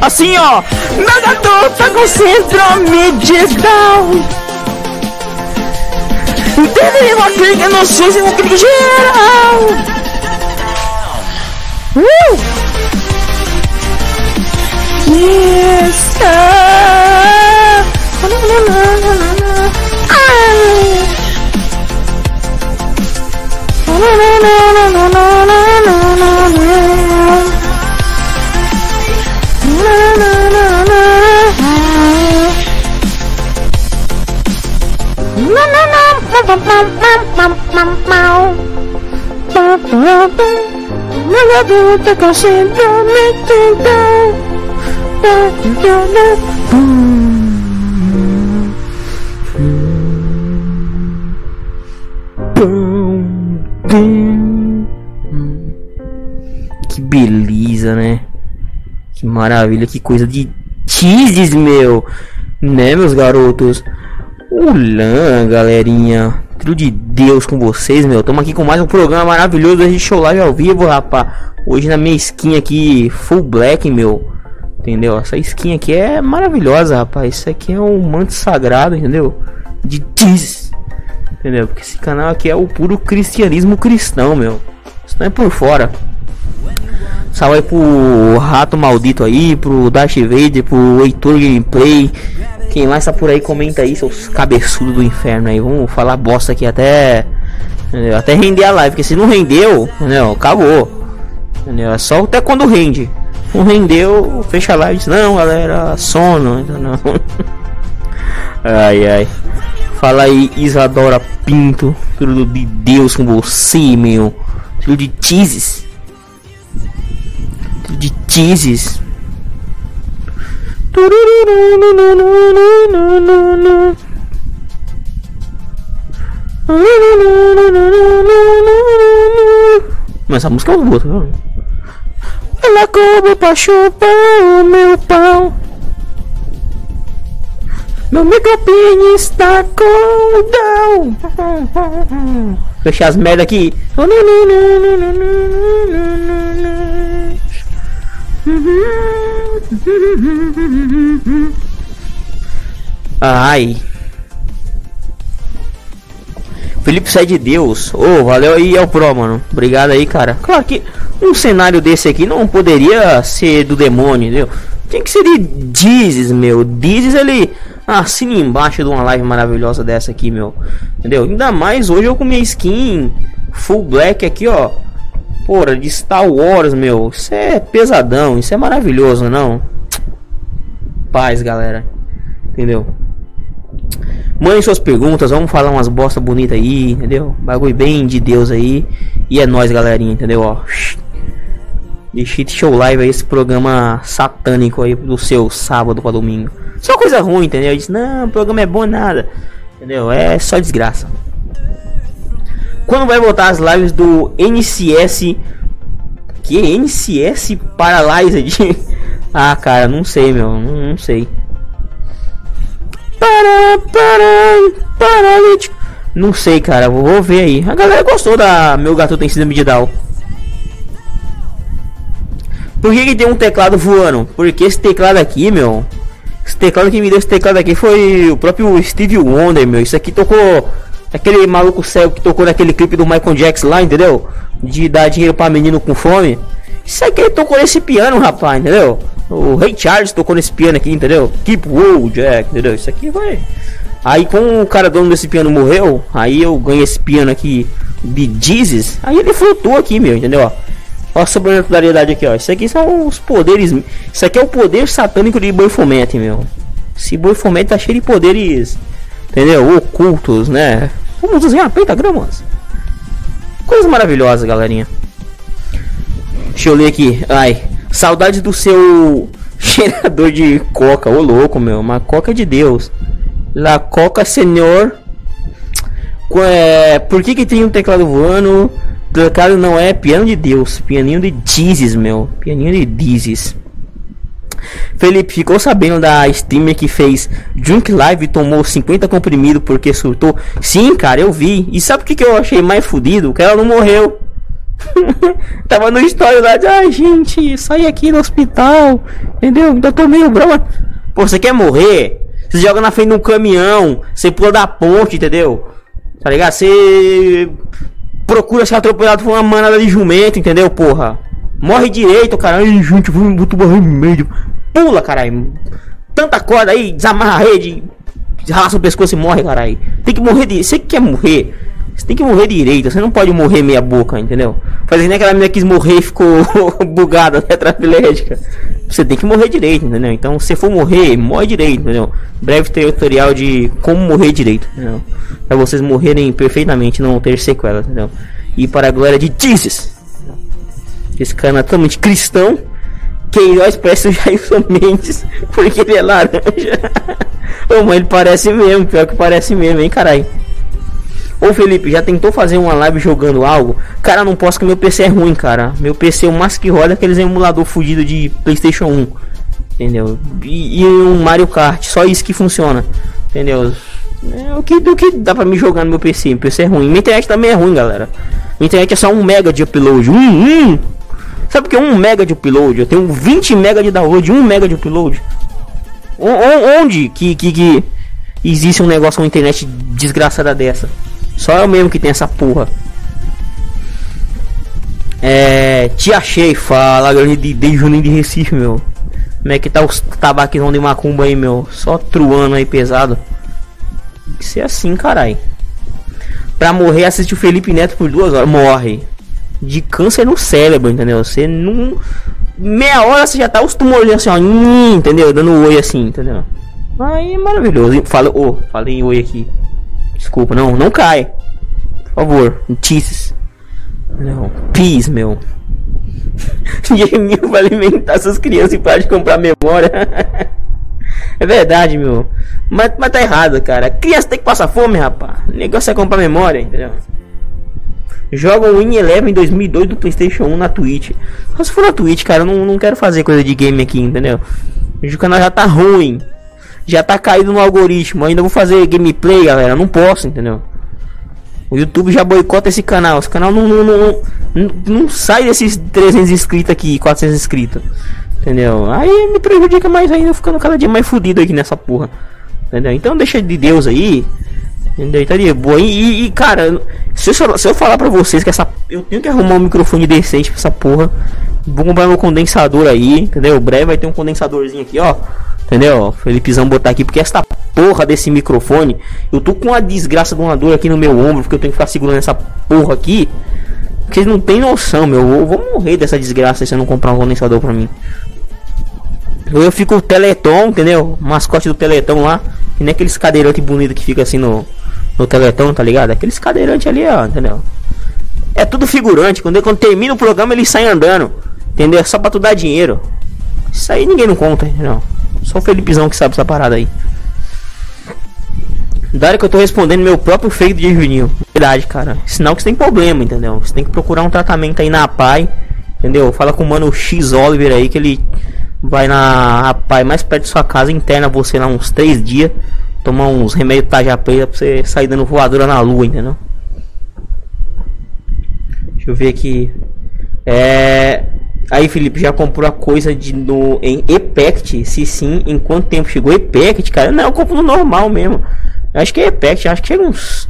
Assim, ó. Nada tá com síndrome de Down. Teve uma clínica no e uma clínica geral. Uh! Yes, ah. Que beleza, né? Que maravilha, que coisa de teases, meu. Né, meus garotos? Olá, galerinha. De Deus com vocês, meu. Tamo aqui com mais um programa maravilhoso de show live ao vivo, rapaz. Hoje na minha skin aqui, full black, meu. Entendeu? Essa skin aqui é maravilhosa, rapaz. Isso aqui é um manto sagrado, entendeu? De teases. Entendeu? Porque esse canal aqui é o puro cristianismo cristão, meu. Isso não é por fora. Salve aí pro Rato Maldito aí, pro Dash Vader, pro Heitor Gameplay. Quem mais tá por aí, comenta aí, seus cabeçudos do inferno aí. Vamos falar bosta aqui até. Entendeu? Até render a live, porque se não rendeu, entendeu? Acabou. Entendeu? É só até quando rende. Não rendeu, fecha a live. Não, galera, sono. Não. ai ai. Fala aí, Isadora Pinto, filho de Deus com você, meu. Filho de teases. De teases. Mas essa música é boa, tá? Ela come pra chupar o meu pau. Meu micropene está com down. Fechar as merda aqui. Ai. Felipe sai de Deus. Ô, oh, valeu aí, é o Pro, mano. Obrigado aí, cara. Claro que um cenário desse aqui não poderia ser do demônio, entendeu? Tem que ser de Jesus, meu. Jesus ele assina embaixo de uma live maravilhosa dessa aqui, meu. Entendeu? Ainda mais hoje eu com minha skin full black aqui, ó. Porra, de Star Wars, meu. Isso é pesadão. Isso é maravilhoso, não? Paz, galera. Entendeu? Mande suas perguntas, vamos falar umas bosta bonita aí, entendeu? Bagulho bem de Deus aí. E é nós, galerinha, entendeu? Ó. De Shit Show Live esse programa satânico aí do seu sábado para domingo. Só coisa ruim, entendeu? Diz, não, o programa é bom nada. Entendeu? É só desgraça. Quando vai voltar as lives do NCS? Que NCS Paralyzed? ah, cara, não sei, meu, não, não sei. Para, para, paralítico. Não sei, cara, vou, vou ver aí. A galera gostou da meu gato tem síndrome de Down. Por que, que tem um teclado voando? Porque esse teclado aqui, meu. Esse teclado que me deu esse teclado aqui foi o próprio Steve Wonder, meu. Isso aqui tocou. Aquele maluco cego que tocou naquele clipe do Michael Jackson lá, entendeu? De dar dinheiro pra menino com fome. Isso aqui ele tocou nesse piano, rapaz, entendeu? O Ray Charles tocou nesse piano aqui, entendeu? Keep Roll, Jack, entendeu? Isso aqui vai. Aí com o cara dono desse piano morreu, aí eu ganhei esse piano aqui, Be Jesus, aí ele flutuou aqui, meu, entendeu? Ó, a sobrenaturalidade aqui, ó. Isso aqui são os poderes. Isso aqui é o poder satânico de Boi Fomete, meu. Esse Boi Fomete tá cheio de poderes, entendeu? Ocultos, né? Vamos desenhar pentagramas. Coisa maravilhosa, galerinha. Deixa eu ler aqui. Ai, saudade do seu cheirador de coca. Ô louco, meu. Uma coca de Deus. La Coca Senhor. É, por que, que tem um teclado voando? Teclado não é piano de Deus, pianinho de Jesus, meu. Pianinho de Dizes. Felipe, ficou sabendo da streamer que fez Junk Live e tomou 50 comprimidos porque surtou? Sim, cara, eu vi. E sabe o que, que eu achei mais fodido? Que ela não morreu. Tava no história lá de, ai gente, saí aqui no hospital, entendeu? Ainda tô meio broma. Pô, você quer morrer? Você joga na frente de um caminhão, você pula da ponte, entendeu? Tá ligado? Você procura ser atropelado por uma manada de jumento, entendeu, porra? Morre direito, cara. Ai, gente, vou botar barra meio. Pula, caralho. Tanta corda aí, desamarra a rede, ralaça o pescoço e morre, caralho. Tem que morrer de. Você quer morrer? Você tem que morrer direito, você não pode morrer meia boca, entendeu? Fazendo aquela menina quis morrer e ficou bugada, tetraplégica. Você tem que morrer direito, entendeu? Então, se for morrer, morre direito, entendeu? Breve tutorial de como morrer direito, entendeu? Pra vocês morrerem perfeitamente, não ter sequelas, entendeu? E para a glória de Jesus. Esse cara é totalmente cristão. Queiroz parece o Jailson Mendes, porque ele é laranja. Ô, mas ele parece mesmo, pior que parece mesmo, hein, caralho. Ô Felipe, já tentou fazer uma live jogando algo? Cara, não posso que meu PC é ruim, cara. Meu PC é o mais que roda aqueles emulador fudido de PlayStation 1. Entendeu? E, e, um Mario Kart, só isso que funciona. Entendeu? É o que, do que dá pra me jogar no meu PC. Meu PC é ruim. Minha internet também é ruim, galera. Minha internet é só 1 mega de upload. Um, um. Sabe que 1 mega de upload? Eu tenho 20 mega de download, 1 mega de upload. O, onde que, que, que existe um negócio com internet desgraçada dessa? Só eu mesmo que tem essa porra. É. Te achei, fala, galera de, de Juninho de Recife, meu. Como é que tá os tabaquinhos de macumba aí, meu? Só truando aí pesado. Tem que ser assim, carai. Pra morrer, assiste o Felipe Neto por duas horas. Morre. De câncer no cérebro, entendeu? Você não. Meia hora você já tá os tumores assim, ó. Entendeu? Dando oi assim, entendeu? Aí é maravilhoso. Fala, oh, falei oi aqui. Desculpa, não, não cai. Por favor, notícias. Não, peace, meu. Geminho vai alimentar suas crianças e para de comprar memória. é verdade, meu. Mas, mas tá errado, cara. Criança tem que passar fome, rapaz. O negócio é comprar memória, entendeu? Joga o Win Eleven 2002 do PlayStation 1 na Twitch. Só se for na Twitch, cara, eu não, não quero fazer coisa de game aqui, entendeu? O canal já tá ruim já tá caído no algoritmo. Ainda vou fazer gameplay, galera. Não posso, entendeu? O YouTube já boicota esse canal. Esse canal não, não, não, não, não sai desses 300 inscritos aqui, 400 inscritos. Entendeu? Aí me prejudica mais ainda, ficando cada dia mais fudido aqui nessa porra. Entendeu? Então deixa de Deus aí. Entendeu? Tá de boa. E, e, cara, se eu, se eu falar pra vocês que essa. Eu tenho que arrumar um microfone decente pra essa porra. Vou comprar meu condensador aí, entendeu? Breve vai ter um condensadorzinho aqui, ó. Entendeu? Felipezão botar aqui, porque esta porra desse microfone, eu tô com uma desgraça de uma dor aqui no meu ombro, porque eu tenho que ficar segurando essa porra aqui. Vocês não tem noção, meu. Eu vou morrer dessa desgraça se eu não comprar um condensador pra mim. Eu fico o Teleton, entendeu? mascote do Teleton lá. E nem aqueles cadeirantes bonitos que fica assim no, no Teleton, tá ligado? Aqueles cadeirantes ali, ó, entendeu? É tudo figurante. Quando, quando termina o programa, eles saem andando. Entendeu? Só pra tu dar dinheiro. Isso aí ninguém não conta, entendeu? Só o Felipezão que sabe essa parada aí. Dário que eu tô respondendo meu próprio feito de Juninho. Verdade, cara. Sinal que você tem problema, entendeu? Você tem que procurar um tratamento aí na PAI. Entendeu? Fala com o mano X Oliver aí que ele vai na PAI mais perto de sua casa, interna você lá uns 3 dias. Tomar uns remédios taja preta pra você sair dando voadora na lua, entendeu? Deixa eu ver aqui. É. Aí, Felipe, já comprou a coisa de no em Epact? Se sim, em quanto tempo chegou Epact, cara? Não, eu compro no normal mesmo. Eu acho que é Epact, acho que chega uns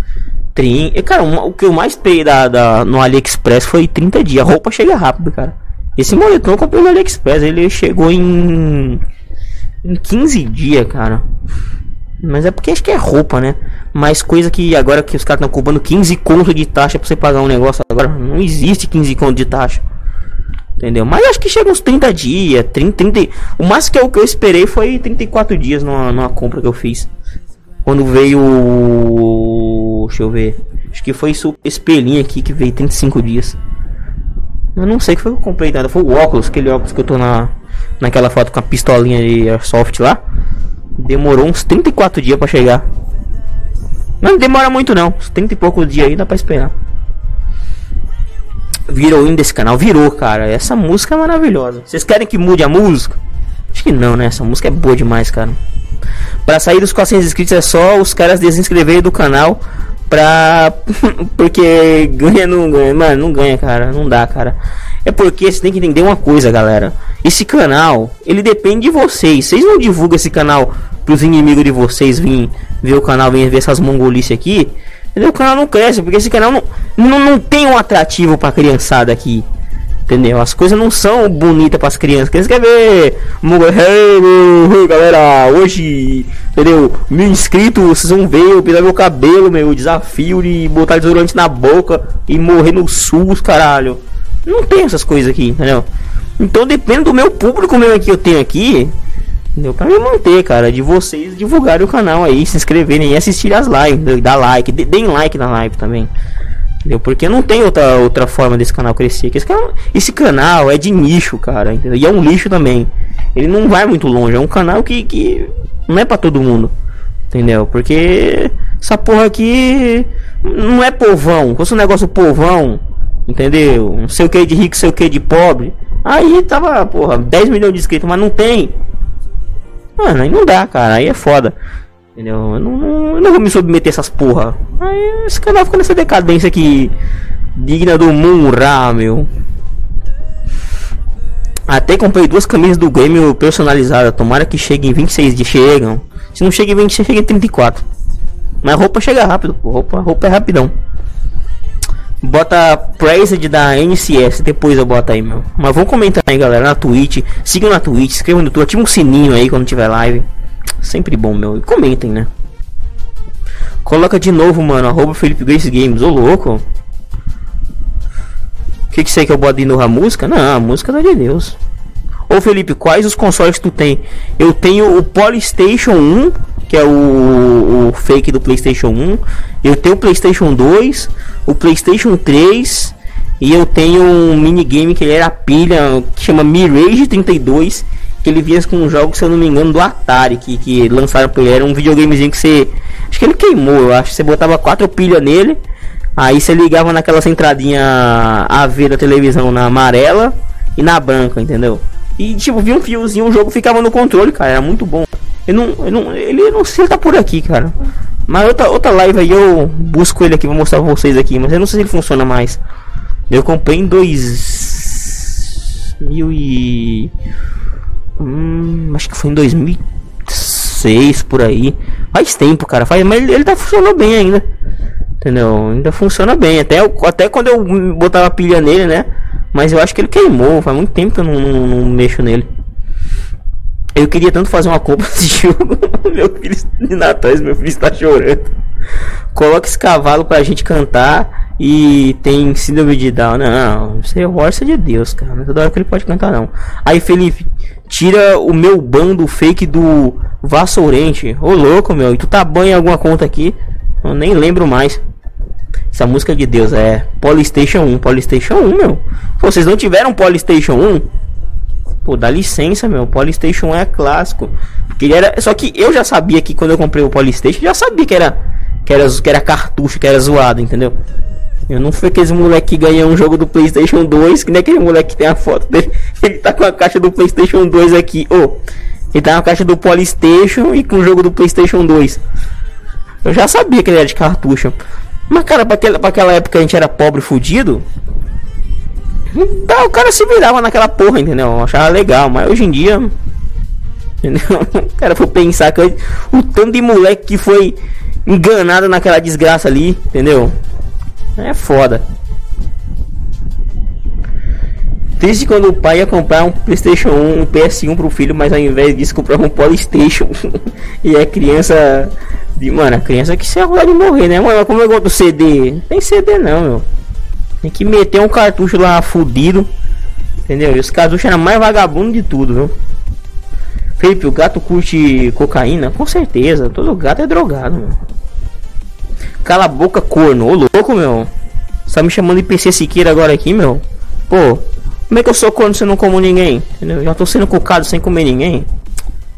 30. Cara, uma, o que eu mais peguei da, da, no AliExpress foi 30 dias. A roupa chega rápido, cara. Esse moletom eu comprei no AliExpress, ele chegou em em 15 dias, cara. Mas é porque acho que é roupa, né? Mas coisa que agora que os caras estão cobrando 15 conto de taxa pra você pagar um negócio agora, não existe 15 conto de taxa. Entendeu? Mas acho que chega uns 30 dias, 30, 30. O máximo que eu, que eu esperei foi 34 dias numa, numa compra que eu fiz. Quando veio. Deixa eu ver. Acho que foi isso, espelhinho aqui que veio 35 dias. Eu não sei que foi que eu comprei nada. Foi o óculos, aquele óculos que eu tô na, naquela foto com a pistolinha de airsoft lá. Demorou uns 34 dias para chegar. Não demora muito não. Uns 30 e poucos dias aí dá pra esperar virou desse canal. Virou, cara. Essa música é maravilhosa. Vocês querem que mude a música? Acho que não, né? Essa música é boa demais, cara. Para sair dos 400 inscritos é só os caras desinscreverem do canal pra. porque ganha, não ganha. Mano, não ganha, cara. Não dá, cara. É porque você tem que entender uma coisa, galera. Esse canal, ele depende de vocês. Vocês não divulgam esse canal pros inimigos de vocês virem ver o canal, vir ver essas mongolices aqui. O canal não cresce, porque esse canal não, não, não tem um atrativo pra criançada aqui. Entendeu? As coisas não são bonitas para as crianças. Eles querem ver. Galera, hoje, entendeu? Mil inscritos, vocês vão ver eu pintar meu cabelo, meu desafio de botar desodorante na boca e morrer no SUS, caralho. Não tem essas coisas aqui, entendeu? Então depende do meu público mesmo que eu tenho aqui. Entendeu? Pra me manter, cara, de vocês divulgarem o canal aí, se inscreverem e assistir as lives, dar like, deem like na live também. Entendeu? Porque não tem outra, outra forma desse canal crescer. Esse canal, esse canal é de nicho, cara. Entendeu? E é um lixo também. Ele não vai muito longe. É um canal que, que não é para todo mundo. Entendeu? Porque essa porra aqui não é povão. Se fosse um negócio povão, entendeu? Não sei o que de rico, sei o que de pobre. Aí tava, porra, 10 milhões de inscritos, mas não tem. Mano, aí não dá, cara. Aí é foda. Entendeu? Eu não, não, eu não vou me submeter a essas porra. Aí esse canal fica nessa decadência aqui. Digna do Munra, meu. Até comprei duas camisas do game personalizadas. Tomara que chegue em 26 dias. Chegam. Se não chega em 26, chega em 34. Mas roupa chega rápido. Roupa, roupa é rapidão. Bota Praised da NCS. Depois eu boto aí, meu. Mas vamos comentar aí, galera. Na Twitch. Sigam na Twitch. Inscrevam no YouTube. Ativa um sininho aí quando tiver live. Sempre bom, meu. E comentem, né? Coloca de novo, mano. Arroba Felipe Grace Games. Ô, louco. O que que sei que eu boto de novo a música? Não, a música é de Deus. Ô, Felipe, quais os consoles tu tem? Eu tenho o Polystation 1, que é o, o fake do PlayStation 1. Eu tenho o PlayStation 2, o PlayStation 3. E eu tenho um minigame que ele era pilha, que chama Mirage 32 que ele vinha com um jogo, se eu não me engano, do Atari, que, que lançaram pra ele. Era um videogamezinho que você. Acho que ele queimou, eu acho. Você botava quatro pilhas nele. Aí você ligava naquela centradinha AV da televisão na amarela e na branca, entendeu? E tipo, vinha um fiozinho, o jogo ficava no controle, cara. Era muito bom. Ele não, ele não, ele não sei se tá por aqui, cara. Mas outra, outra live aí eu busco ele aqui, vou mostrar pra vocês aqui. Mas eu não sei se ele funciona mais. Eu comprei em dois mil e Hum, acho que foi em 2006 por aí. Faz tempo, cara. Faz, mas ele, ele tá funcionando bem ainda. Entendeu? Ainda funciona bem. Até, até quando eu botava pilha nele, né? Mas eu acho que ele queimou. Faz muito tempo que eu não, não, não mexo nele. Eu queria tanto fazer uma compra desse jogo. meu filho de Natal, meu filho está chorando. Coloca esse cavalo pra gente cantar e tem síndrome de Down. Não, isso é de Deus, cara. Não é toda hora que ele pode cantar, não. Aí, Felipe, tira o meu bando fake do Vassourente. Ô louco, meu. E tu tá banho em alguma conta aqui? Eu nem lembro mais. Essa música de Deus é Polystation 1. Polystation 1, meu. Vocês não tiveram Polystation 1? Pô, dá licença, meu. Polystation 1 é clássico. Porque era. Só que eu já sabia que quando eu comprei o Polystation, já sabia que era. Que era, que era cartucho, que era zoado, entendeu? Eu não fui aquele moleque que ganhou um jogo do PlayStation 2, que nem aquele moleque que tem a foto dele. Ele tá com a caixa do PlayStation 2 aqui. Ô, oh, ele tá com a caixa do PlayStation e com o jogo do PlayStation 2. Eu já sabia que ele era de cartucho. Mas, cara, pra aquela, pra aquela época a gente era pobre fudido. Tá, o cara se virava naquela porra, entendeu? Eu achava legal, mas hoje em dia. Entendeu? O cara foi pensar que o tanto de moleque que foi enganado naquela desgraça ali, entendeu? É foda. Triste quando o pai ia comprar um Playstation 1, um PS1 pro filho, mas ao invés disso comprar um Polystation. e a criança. De, mano, a criança que se arruma de morrer, né, mano? Como eu gosto do CD? Tem CD não, meu. Tem que meter um cartucho lá fudido. Entendeu? E os cartuchos eram mais vagabundo de tudo, viu? Felipe, o gato curte cocaína? Com certeza, todo gato é drogado, meu. Cala a boca, corno. Ô louco, meu. Você tá me chamando de PC Siqueira agora aqui, meu? Pô, como é que eu sou corno se eu não como ninguém? Entendeu? Já tô sendo cocado sem comer ninguém.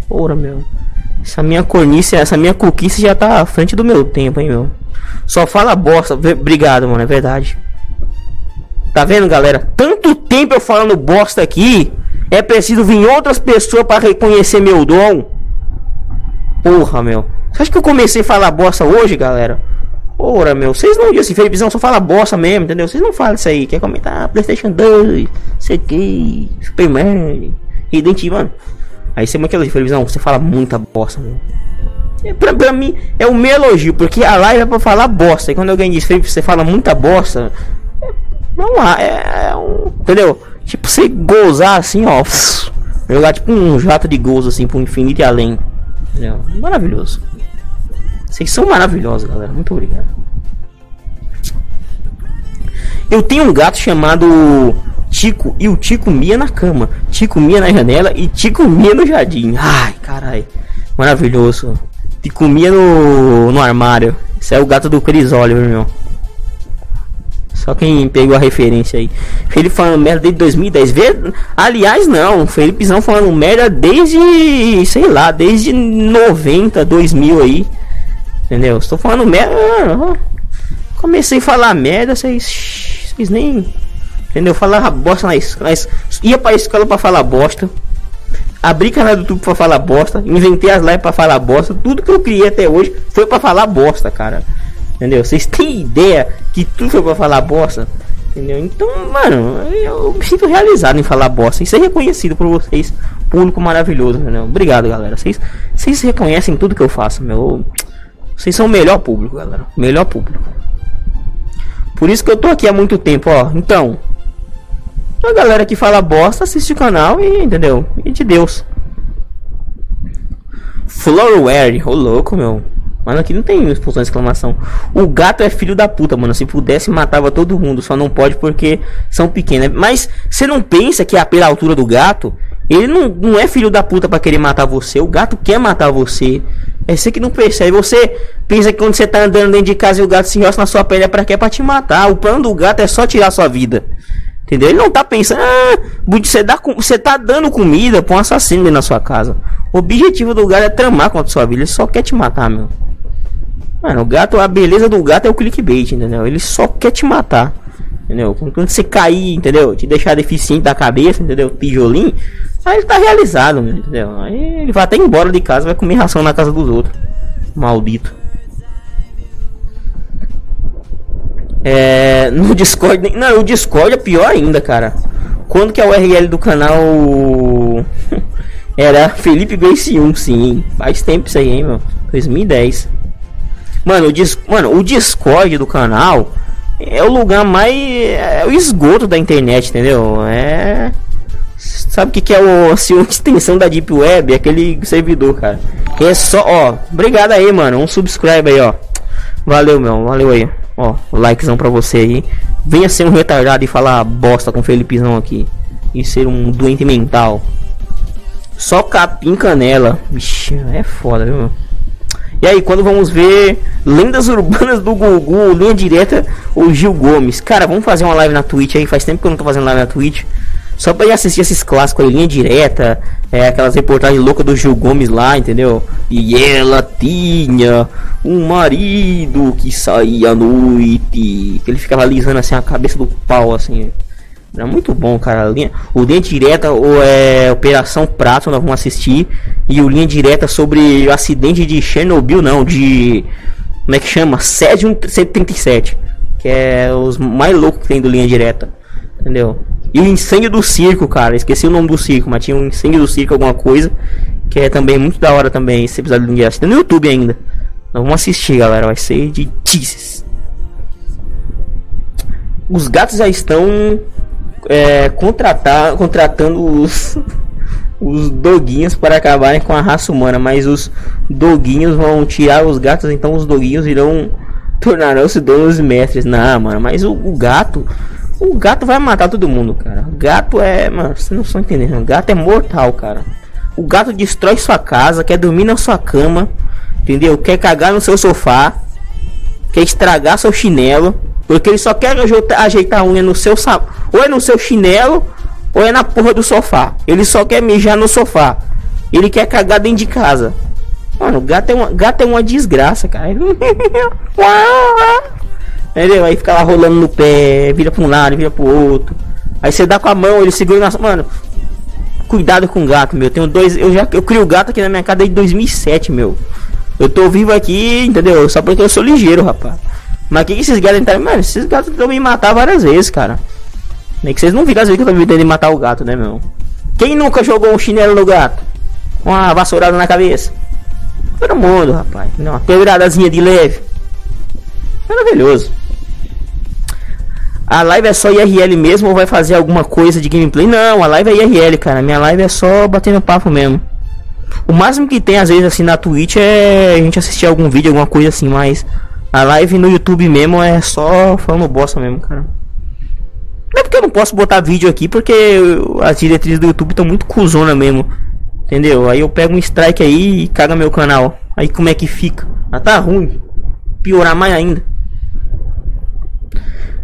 Ora, meu. Essa minha cornice, essa minha coquice já tá à frente do meu tempo, hein, meu. Só fala bosta. Obrigado, mano, é verdade. Tá vendo, galera? Tanto tempo eu falando bosta aqui. É preciso vir outras pessoas para reconhecer meu dom. Porra, meu. Você acha que eu comecei a falar bosta hoje, galera? Ora, meu, vocês não dizem assim, Felipezão só fala bosta mesmo, entendeu? Vocês não falam isso aí. Quer comentar PlayStation 2, sei que, Superman, Resident Evil. Aí você aquela de Felipezão, você fala muita bosta, meu. É, pra, pra mim é um meu elogio, porque a live é pra falar bosta. E quando alguém diz Felipe, você fala muita bosta, é, vamos lá, é, é um. Entendeu? Tipo, você gozar assim, ó. Jogar tipo um jato de gozo assim pro infinito e além. Entendeu? Maravilhoso. Vocês são maravilhosos, galera. Muito obrigado. Eu tenho um gato chamado Tico e o Tico mia na cama, Tico mia na janela e Tico mia no jardim. Ai, carai. Maravilhoso. Tico mia no, no armário. Esse é o gato do Chris Oliver, meu. Só quem pegou a referência aí. Felipe falando merda desde 2010. Vê? Aliás, não. Felipezão falando merda desde, sei lá, desde 90, 2000 aí. Entendeu? Estou falando merda. Comecei a falar merda, vocês, vocês nem. Entendeu? Falava bosta na escola. Ia pra escola pra falar bosta. Abri canal do YouTube pra falar bosta. Inventei as lives pra falar bosta. Tudo que eu criei até hoje foi pra falar bosta, cara. Entendeu? Vocês têm ideia que tudo foi pra falar bosta? Entendeu? Então, mano, eu me sinto realizado em falar bosta. E ser reconhecido por vocês. Público maravilhoso, entendeu? Obrigado, galera. Vocês, vocês reconhecem tudo que eu faço, meu. Vocês são o melhor público, galera. Melhor público. Por isso que eu tô aqui há muito tempo, ó. Então, a galera que fala bosta assiste o canal e entendeu? E de Deus. Floorware, ô louco, meu. Mano, aqui não tem expulsão de exclamação. O gato é filho da puta, mano. Se pudesse, matava todo mundo. Só não pode porque são pequenas. Mas você não pensa que é pela altura do gato, ele não, não é filho da puta para querer matar você. O gato quer matar você. É você que não percebe. Você pensa que quando você tá andando dentro de casa e o gato se enroça na sua pele é pra quê? É pra te matar. O plano do gato é só tirar sua vida. Entendeu? Ele não tá pensando, ah, você, dá, você tá dando comida pra um assassino dentro da sua casa. O objetivo do gato é tramar contra sua vida. Ele só quer te matar, meu. Mano, o gato, a beleza do gato é o clickbait, entendeu? Ele só quer te matar. Entendeu? Quando você cair, entendeu? Te deixar deficiente da cabeça, entendeu? Tijolinho. Aí ele tá realizado, entendeu? Aí ele vai até embora de casa, vai comer ração na casa dos outros. Maldito. É, no Discord. Não, o Discord é pior ainda, cara. Quando que a URL do canal era Felipe Grace 1, sim. Faz tempo isso aí, hein, meu. 2010. Mano, o, dis... Mano, o Discord do canal é o lugar mais. É o esgoto da internet, entendeu? É. Sabe o que, que é o, assim, uma extensão da Deep Web? Aquele servidor, cara. É só, ó. Obrigado aí, mano. Um subscribe aí, ó. Valeu, meu. Valeu aí. Ó, likezão pra você aí. Venha ser um retardado e falar bosta com o Felipezão aqui. E ser um doente mental. Só capim canela. Vixe, é foda, viu? E aí, quando vamos ver lendas urbanas do Gugu, linha direta, o Gil Gomes. Cara, vamos fazer uma live na Twitch aí. Faz tempo que eu não tô fazendo live na Twitch. Só pra ir assistir esses clássicos aí, linha direta, é, aquelas reportagens loucas do Gil Gomes lá, entendeu? E ela tinha um marido que saía à noite, que ele ficava alisando assim a cabeça do pau, assim. Era muito bom, cara. Linha, o Linha Direta, ou é Operação Prato, nós vamos assistir. E o Linha Direta sobre o acidente de Chernobyl, não, de. Como é que chama? Césium 137. Que é os mais loucos que tem do Linha Direta. Entendeu? E o incêndio do circo, cara. Esqueci o nome do circo, mas tinha um incêndio do circo, alguma coisa. Que é também muito da hora também. Esse episódio do Ninguém no YouTube ainda. Nós vamos assistir, galera. Vai ser de Jesus. Os gatos já estão é, contratar, contratando os, os doguinhos para acabarem com a raça humana. Mas os doguinhos vão tirar os gatos, então os doguinhos irão tornarão-se donos mestres. Não, mano, mas o, o gato o gato vai matar todo mundo, cara. O gato é. Mano, vocês não estão entendendo. O gato é mortal, cara. O gato destrói sua casa, quer dormir na sua cama, entendeu? Quer cagar no seu sofá, quer estragar seu chinelo, porque ele só quer ajeitar a unha no seu ou é no seu chinelo, ou é na porra do sofá. Ele só quer mijar no sofá. Ele quer cagar dentro de casa. Mano, gato é uma, gato é uma desgraça, cara. Entendeu? Aí fica lá rolando no pé, vira pra um lado, vira pro outro. Aí você dá com a mão, ele segura na. Mano, cuidado com gato, meu. Tenho dois. Eu já eu crio gato aqui na minha casa desde 2007, meu. Eu tô vivo aqui, entendeu? Só porque eu sou ligeiro, rapaz. Mas que, que esses gatos tentaram. Mano, esses gatos me matar várias vezes, cara. Nem que vocês não viram as vezes que eu tô tentando matar o gato, né, meu? Quem nunca jogou um chinelo no gato? Uma vassourada na cabeça? Todo mundo, rapaz. Não, uma pedradazinha de leve. Maravilhoso. A live é só IRL mesmo ou vai fazer alguma coisa de gameplay? Não, a live é IRL, cara. Minha live é só batendo papo mesmo. O máximo que tem às vezes assim na Twitch é a gente assistir algum vídeo, alguma coisa assim, mas a live no YouTube mesmo é só falando bosta mesmo, cara. Não é porque eu não posso botar vídeo aqui, porque as diretrizes do YouTube estão muito cuzona mesmo. Entendeu? Aí eu pego um strike aí e caga meu canal. Aí como é que fica? Ah, tá ruim. Piorar mais ainda.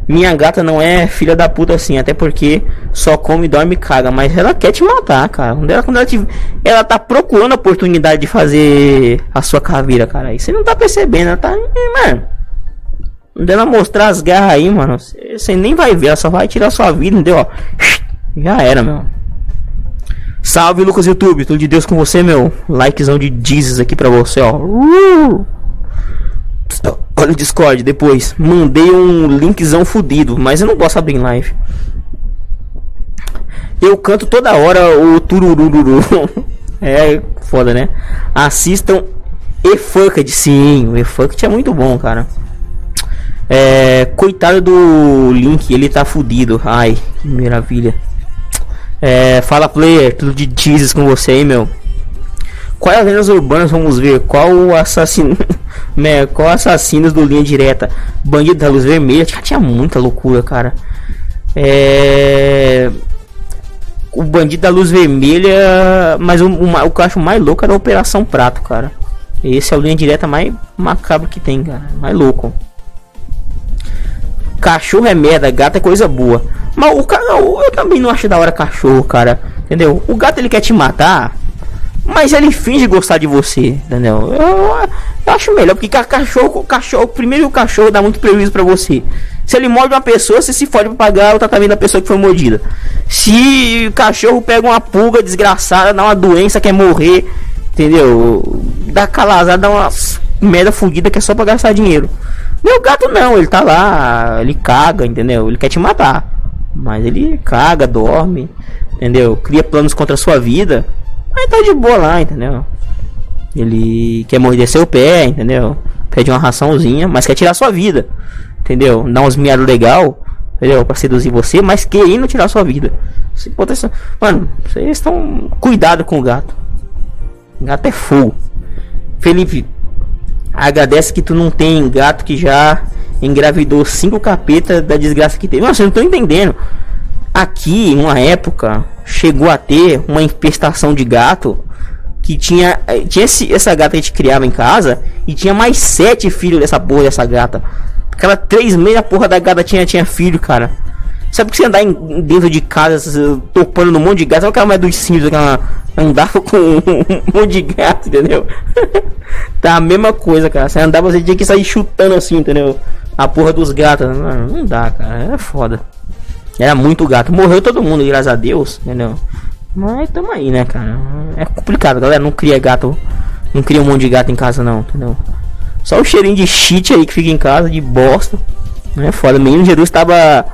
Minha gata não é filha da puta assim, até porque só come, dorme e caga. Mas ela quer te matar, cara. Quando ela, quando ela, te, ela tá procurando a oportunidade de fazer a sua caveira, cara. Aí você não tá percebendo, ela tá. Mano. Quando ela mostrar as garras aí, mano, você nem vai ver, ela só vai tirar sua vida, entendeu? Já era, meu. Salve Lucas YouTube, tudo de Deus com você, meu. Likezão de Jesus aqui pra você, ó. Olha o Discord depois. Mandei um linkzão fudido, mas eu não posso abrir em live. Eu canto toda hora o tururururu. é foda, né? Assistam E-Funked, sim. O E-Funked é muito bom, cara. É, coitado do Link, ele tá fudido. Ai, que maravilha. É, fala player, tudo de Jesus com você aí, meu. Quais as lendas urbanas vamos ver? Qual o assassino. né, qual assassinos do linha direta? Bandido da luz vermelha. Tinha muita loucura, cara. É. O bandido da luz vermelha. Mas o, o, o que eu acho mais louco era a Operação Prato, cara. Esse é o linha direta mais macabro que tem, cara. Mais louco. Cachorro é merda, gato é coisa boa. Mas o cara, eu também não acho da hora cachorro, cara. Entendeu? O gato ele quer te matar, mas ele finge gostar de você, entendeu? Eu, eu acho melhor, porque cachorro, cachorro, primeiro o cachorro dá muito prejuízo para você. Se ele morde uma pessoa, você se fode pra pagar o tratamento da pessoa que foi mordida. Se o cachorro pega uma pulga desgraçada, dá uma doença, quer morrer, entendeu? Dá calazada, dá uma merda fodida que é só pra gastar dinheiro. Meu gato não, ele tá lá, ele caga, entendeu? Ele quer te matar. Mas ele caga, dorme, entendeu? Cria planos contra a sua vida. Mas tá de boa lá, entendeu? Ele quer morder seu pé, entendeu? Pede uma raçãozinha, mas quer tirar sua vida. Entendeu? Dá uns miados legal, entendeu? Pra seduzir você, mas querendo tirar sua vida. Se potencial... Mano, vocês estão. Cuidado com o gato. O gato é fogo. Felipe, Agradece que tu não tem gato que já engravidou cinco capetas da desgraça que teve. Nossa, eu não tô entendendo. Aqui, uma época, chegou a ter uma infestação de gato que tinha, eh, tinha esse, essa gata a gente criava em casa e tinha mais sete filhos dessa porra dessa gata. Aquela três meia porra da gata tinha, tinha filho, cara. Sabe que você andar em, dentro de casa topando num monte de gato? Sabe aquela mulher dos que ela andava com um, monte de gato, entendeu? tá a mesma coisa, cara. Você andava, você tinha que sair chutando assim, entendeu? A porra dos gatos. Não dá, cara. É foda. Era muito gato. Morreu todo mundo, graças a Deus, entendeu? Mas tamo aí, né, cara? É complicado, galera. Não cria gato. Não cria um monte de gato em casa, não, entendeu? Só o cheirinho de shit aí que fica em casa, de bosta. É foda. Menino Jesus tava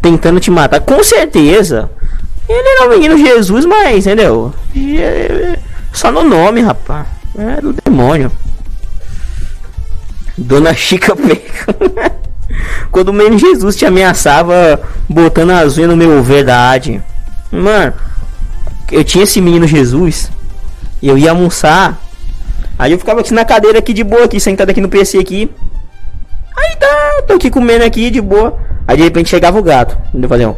tentando te matar, com certeza. Ele era o menino Jesus, mas, entendeu? Só no nome, rapaz. É do demônio. Dona Chica Peca. Quando o menino Jesus te ameaçava botando as unhas no meu verdade. Mano, eu tinha esse menino Jesus. Eu ia almoçar. Aí eu ficava aqui na cadeira aqui de boa, aqui, sentado aqui no PC aqui. Aí tá, tô aqui comendo aqui de boa. Aí de repente chegava o gato. Eu fazia um.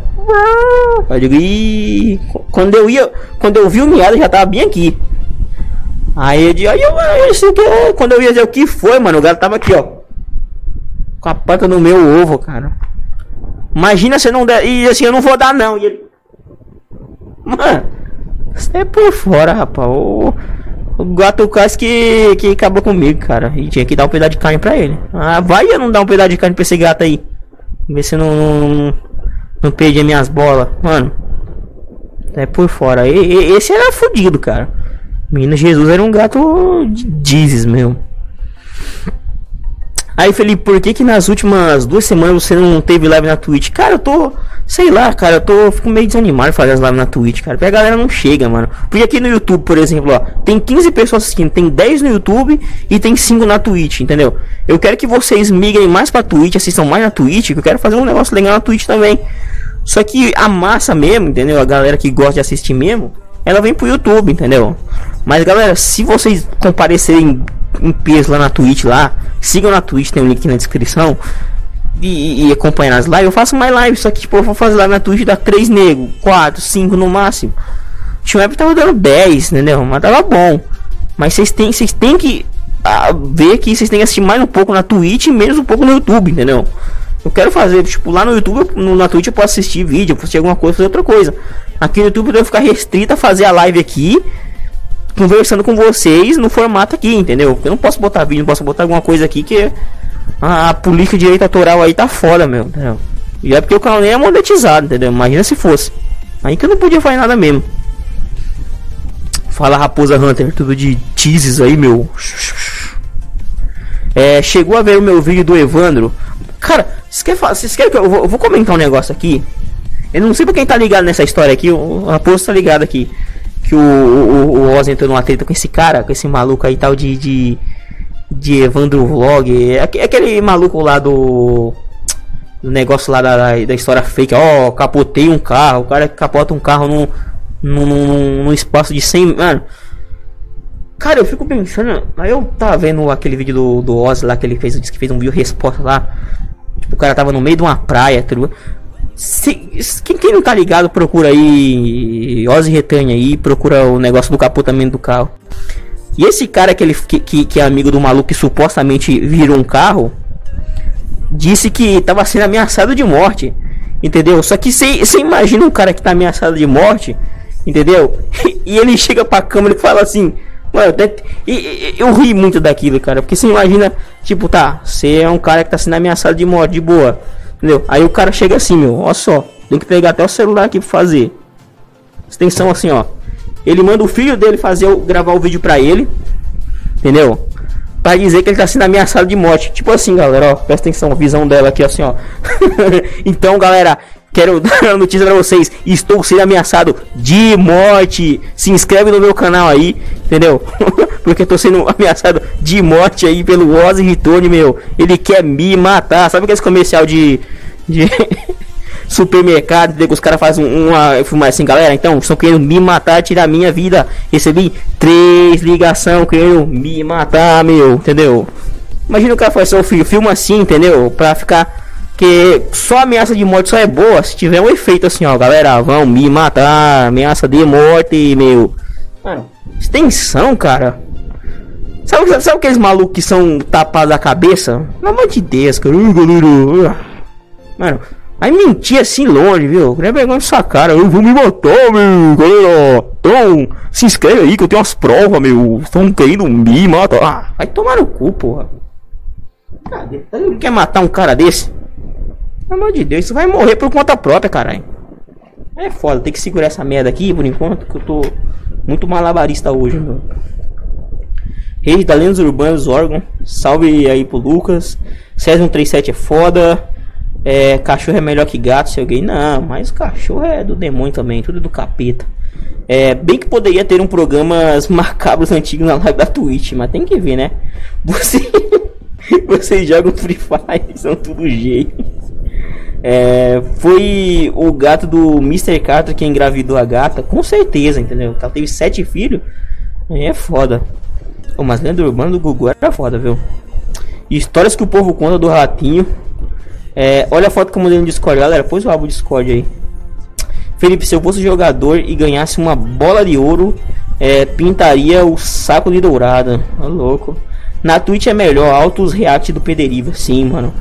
Aí eu digo, quando eu ia, quando eu vi o miado já tava bem aqui. Aí eu digo, aí eu, isso que é, quando eu ia dizer o que foi, mano, o gato tava aqui, ó. Com a pata no meu ovo, cara. Imagina se não der, e assim eu não vou dar não. E ele, mano, você é por fora, rapaz. O, o gato quase que, que acabou comigo, cara. E tinha que dar um pedaço de carne pra ele. Ah, vai eu não dar um pedaço de carne pra esse gato aí. Ver se não, não, não minhas bolas. Mano. É por fora. E, e, esse era fodido, cara. Menino Jesus era um gato de dizes mesmo. Aí, Felipe, por que que nas últimas duas semanas você não teve live na Twitch? Cara, eu tô, sei lá, cara, eu tô fico meio desanimado de fazer as lives na Twitch, cara. Porque a galera não chega, mano. Porque aqui no YouTube, por exemplo, ó, tem 15 pessoas assistindo, tem 10 no YouTube e tem 5 na Twitch, entendeu? Eu quero que vocês migrem mais pra Twitch, assistam mais na Twitch, que eu quero fazer um negócio legal na Twitch também. Só que a massa mesmo, entendeu? A galera que gosta de assistir mesmo, ela vem pro YouTube, entendeu? Mas galera, se vocês comparecerem em peso lá na Twitch lá, sigam na Twitch, tem um link na descrição. E, e acompanhar as lives, eu faço mais lives, só que tipo, eu vou fazer lá na Twitch dá 3 nego, 4, 5 no máximo. Tinha época tava dando 10, entendeu? Mas tava bom. Mas vocês têm, vocês têm que ah, ver que vocês têm que assistir mais um pouco na Twitch e menos um pouco no YouTube, entendeu? Eu quero fazer, tipo, lá no YouTube, no, na Twitch eu posso assistir vídeo, assistir alguma coisa, fazer outra coisa. Aqui no YouTube eu devo ficar restrito a fazer a live aqui, conversando com vocês no formato aqui, entendeu? Eu não posso botar vídeo, não posso botar alguma coisa aqui que a, a política de direito autoral aí tá fora, meu, entendeu? E é porque o canal nem é monetizado, entendeu? Imagina se fosse. Aí que eu não podia fazer nada mesmo. Fala Raposa Hunter, tudo de teases aí, meu. É, chegou a ver o meu vídeo do Evandro. Cara, vocês querem, vocês querem que eu vou, eu vou, comentar um negócio aqui? Eu não sei pra quem tá ligado nessa história aqui, o Raposo tá ligado aqui. Que o, o, o Oz entrou numa treta com esse cara, com esse maluco aí tal de. de, de Evandro Vlog. É, aquele maluco lá do. Do negócio lá da, da história fake. Ó, oh, capotei um carro. O cara capota um carro num, num, num espaço de 100. Mano. Cara, eu fico pensando. Aí eu tava vendo aquele vídeo do, do Oz lá que ele fez, disse que fez um vídeo resposta lá. Tipo, o cara tava no meio de uma praia, tá Se, quem, quem não tá ligado, procura aí Ozzy Retanha aí, procura o negócio do capotamento do carro. E esse cara que, ele, que, que, é amigo do maluco que supostamente virou um carro, disse que tava sendo ameaçado de morte. Entendeu? Só que você imagina um cara que tá ameaçado de morte, entendeu? E ele chega pra câmera e fala assim: Mano, e, eu ri muito daquilo, cara. Porque você imagina, tipo, tá, você é um cara que tá sendo ameaçado de morte, de boa. Entendeu? Aí o cara chega assim, meu, ó só. Tem que pegar até o celular aqui pra fazer. Extensão assim, ó. Ele manda o filho dele fazer gravar o vídeo pra ele. Entendeu? Pra dizer que ele tá sendo ameaçado de morte. Tipo assim, galera, ó. Presta atenção, visão dela aqui, assim, ó. então, galera, Quero dar a notícia para vocês. Estou sendo ameaçado de morte. Se inscreve no meu canal aí, entendeu? Porque estou sendo ameaçado de morte aí pelo Ozzy Ritone, meu. Ele quer me matar. Sabe aquele comercial de. de supermercado, que os caras fazem uma filmar assim, galera. Então, estão querendo me matar, tirar minha vida. Recebi três ligações querendo me matar, meu, entendeu? Imagina o cara faz seu filma assim, entendeu? Pra ficar que só ameaça de morte só é boa se tiver um efeito assim, ó, galera, vão me matar, ameaça de morte, meu. Mano, extensão, cara. Sabe, sabe aqueles malucos que são tapados da cabeça? Pelo amor de Deus, cara. Mano, aí mentir assim longe, viu? Queria vergonha na sua cara. Eu vou me matar, meu. Galera, então, se inscreve aí que eu tenho umas provas, meu. Estão querendo me matar. Ah, vai tomar no cu, porra. Cadê? Quer matar um cara desse? Pelo amor de Deus, isso vai morrer por conta própria, caralho. É foda, tem que segurar essa merda aqui por enquanto, que eu tô muito malabarista hoje, meu. Reis da Lendas Urbanos, órgão. Salve aí pro Lucas. César 137 é foda. É, cachorro é melhor que gato, se alguém. Não, mas cachorro é do demônio também, tudo do capeta. É, bem que poderia ter um programas macabros antigos na live da Twitch, mas tem que ver, né? Você, vocês jogam Free Fire, são tudo jeito. É, foi o gato do Mr. Carter que engravidou a gata, com certeza, entendeu? Ela teve sete filhos, é foda. Oh, mas lenda urbana do Gugu era foda, viu? Histórias que o povo conta do ratinho. É, olha a foto que eu mandei no Discord, galera. Pôs o abo Discord aí. Felipe, se eu fosse jogador e ganhasse uma bola de ouro, é, pintaria o saco de dourada. Louco. Na Twitch é melhor, altos react do Pederiva. Sim, mano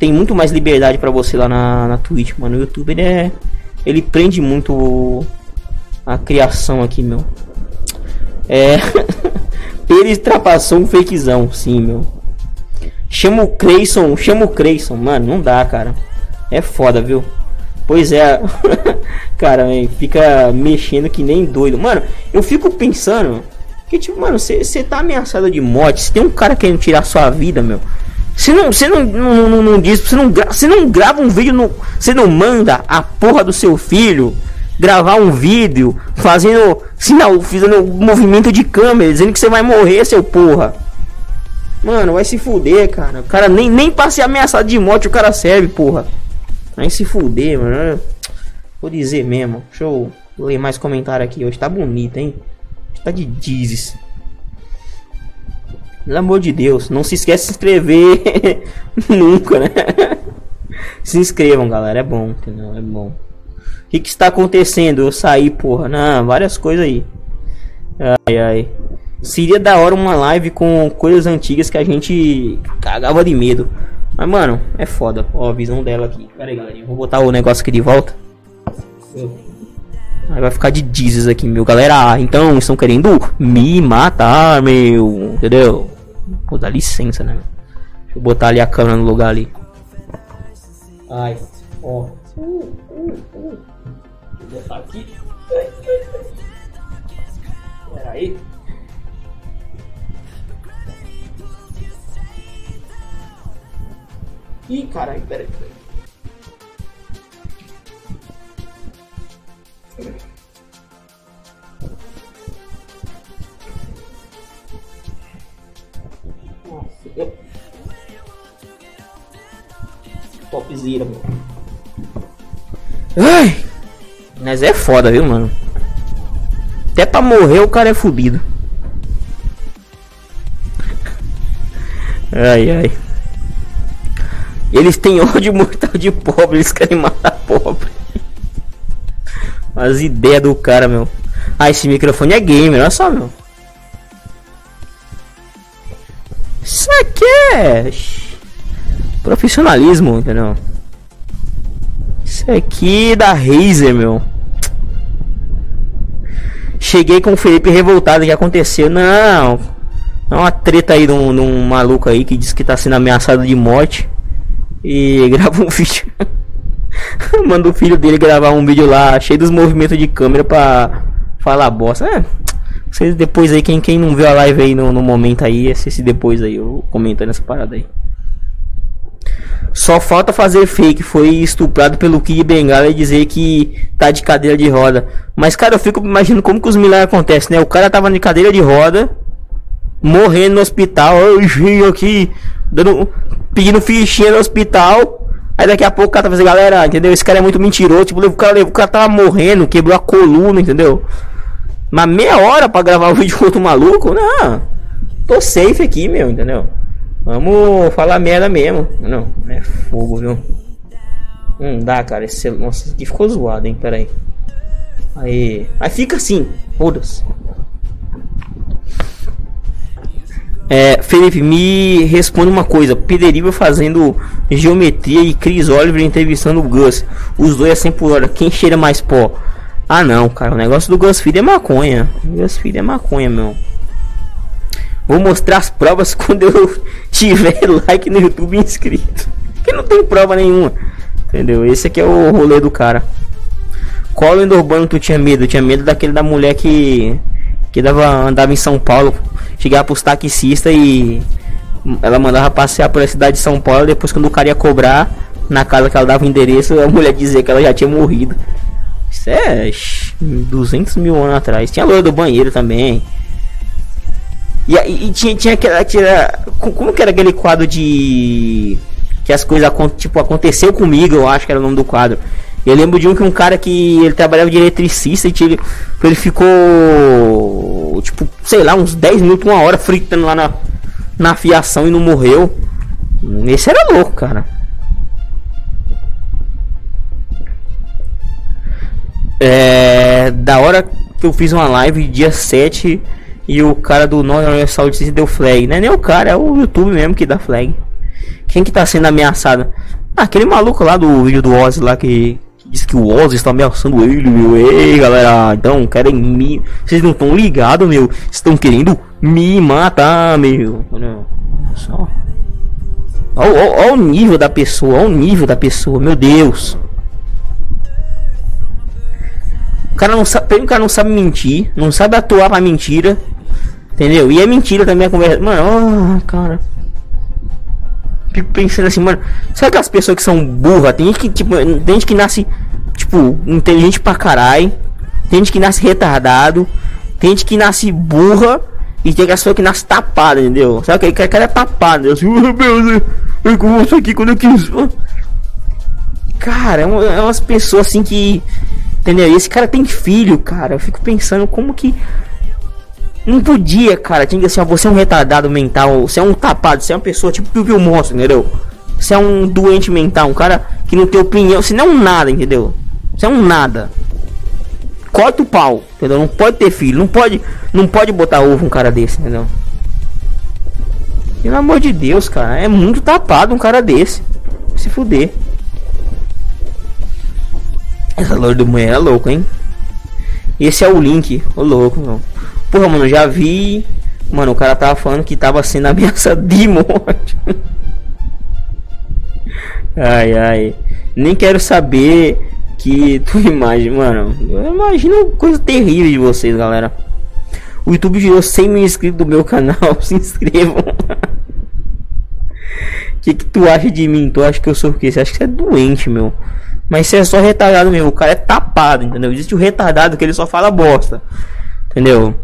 tem muito mais liberdade para você lá na, na Twitch, mano. O YouTube ele é. Ele prende muito a criação aqui, meu. É. ele ultrapassou um fakezão, sim, meu. Chama o Creyson, chama o Creyson, mano, não dá, cara. É foda, viu? Pois é, cara, fica mexendo que nem doido. Mano, eu fico pensando que, tipo, mano, você tá ameaçado de morte. Se tem um cara querendo tirar sua vida, meu. Você não, você não, não, não, não diz, você não, você não grava um vídeo, você não manda a porra do seu filho gravar um vídeo fazendo sinal, fazendo movimento de câmera, dizendo que você vai morrer, seu porra. Mano, vai se fuder, cara. O cara nem, nem pra ser ameaçado de morte o cara serve, porra. Vai se fuder, mano. Vou dizer mesmo. Deixa eu ler mais comentário aqui. Hoje tá bonito, hein? Hoje tá de dizes. Pelo amor de Deus, não se esquece de se inscrever nunca, né? se inscrevam, galera, é bom, entendeu? É bom. O que, que está acontecendo? Eu saí, porra. Não, várias coisas aí. Ai, ai. Seria da hora uma live com coisas antigas que a gente cagava de medo. Mas, mano, é foda. Ó, a visão dela aqui. Pera aí, galerinha. Vou botar o negócio aqui de volta. Aí vai ficar de dizes aqui, meu. Galera, então estão querendo me matar, meu. Entendeu? Pô, dá licença, né? Deixa eu botar ali a câmera no lugar ali. Ai, ó. Botar aqui. Pera aí. Ih, caralho, pera aí. Nossa, Topzera, mano. Ai! Mas é foda, viu, mano? Até pra morrer o cara é fudido. Ai, ai. Eles têm ódio mortal de pobre, eles querem matar pobre. As ideias do cara, meu. Ah, esse microfone é gamer, olha só, meu. Isso aqui é profissionalismo, entendeu? Isso aqui é da Razer, meu. Cheguei com o Felipe revoltado, que aconteceu? Não, é uma treta aí de um, de um maluco aí que diz que tá sendo ameaçado de morte e grava um vídeo. Manda o filho dele gravar um vídeo lá, cheio dos movimentos de câmera pra falar bosta. É, vocês depois aí, quem, quem não viu a live aí no, no momento aí, esse depois aí, eu comentando essa parada aí. Só falta fazer fake, foi estuprado pelo Kid Bengala e dizer que tá de cadeira de roda. Mas cara, eu fico imaginando como que os milagres acontecem, né? O cara tava de cadeira de roda, morrendo no hospital, eu aqui, dando, pedindo fichinha no hospital. Aí daqui a pouco o cara tá fazendo, galera, entendeu? Esse cara é muito mentiroso. Tipo, o cara, o cara tava morrendo, quebrou a coluna, entendeu? Mas meia hora pra gravar o vídeo com outro maluco? Não. Tô safe aqui, meu, entendeu? Vamos falar merda mesmo. Não, é fogo, viu? Não dá, cara. Esse, nossa, aqui ficou zoado, hein? Pera aí. Aí. Aí fica assim. Foda-se. É, Felipe, me responde uma coisa. Pederiva fazendo geometria e Chris Oliver entrevistando o Gus. Os dois a 100 por hora. Quem cheira mais pó? Ah, não, cara. O negócio do Gus Feed é maconha. Gus Feed é maconha, meu. Vou mostrar as provas quando eu tiver like no YouTube inscrito. Que não tem prova nenhuma. Entendeu? Esse aqui é o rolê do cara. Qual lenda urbano tu tinha medo? Eu tinha medo daquele da mulher que que dava, andava em São Paulo, chegava pros taxistas e ela mandava passear por a cidade de São Paulo. Depois, quando o cara ia cobrar na casa que ela dava o endereço, a mulher dizia que ela já tinha morrido. Isso é 200 mil anos atrás. Tinha a loira do banheiro também. E, e, tinha, tinha aquela. Tinha, como que era aquele quadro de. Que as coisas tipo, aconteceu comigo, eu acho que era o nome do quadro. Eu lembro de um que um cara que ele trabalhava de eletricista e ele, ele ficou tipo, sei lá, uns 10 minutos, uma hora fritando lá na, na fiação e não morreu. Esse era louco, cara. É, da hora que eu fiz uma live dia 7 e o cara do Northern Saúde deu flag, né? Nem o cara, é o YouTube mesmo que dá flag. Quem que tá sendo ameaçado? Ah, aquele maluco lá do vídeo do Oz lá que Diz que o Oz está ameaçando ele, meu. Ei, galera, então querem me. Vocês não estão ligados, meu. Estão querendo me matar, meu. Olha só. Olha, olha, olha o nível da pessoa, olha o nível da pessoa, meu Deus. O cara não sabe, o cara não sabe mentir, não sabe atuar pra mentira. Entendeu? E é mentira também a conversa. Mano, oh, cara. Fico pensando assim, mano, será que as pessoas que são burras, tem gente que, tipo, tem gente que nasce, tipo, inteligente pra caralho, tem gente que nasce retardado, tem gente que nasce burra e tem pessoa que nasce tapada, entendeu? Sabe que cara é tapado, assim, oh, meu Deus, eu com isso aqui quando eu quis. Cara, é, é umas pessoas assim que. Entendeu? E esse cara tem filho, cara. Eu fico pensando como que não podia, cara. Tinha que assim, ó, você é um retardado mental, você é um tapado, você é uma pessoa tipo o monstro, entendeu? Você é um doente mental, um cara que não tem opinião, você não é um nada, entendeu? Você é um nada. Corta o pau, entendeu? Não pode ter filho, não pode, não pode botar ovo um cara desse, entendeu? Pelo amor de Deus, cara, é muito tapado um cara desse. Se fuder. Essa loira do mulher é louco, hein? Esse é o link, o louco, meu. Porra, mano, já vi. Mano, o cara tava falando que tava sendo ameaçado de morte. ai, ai. Nem quero saber que tu imagina, mano. Imagino coisa terrível de vocês, galera. O YouTube girou 100 mil inscritos do meu canal. Se inscrevam. Que, que tu acha de mim? Tu acha que eu sou o quê? Você acha que você é doente, meu? Mas você é só retardado mesmo. O cara é tapado, entendeu? Existe o retardado que ele só fala bosta. Entendeu?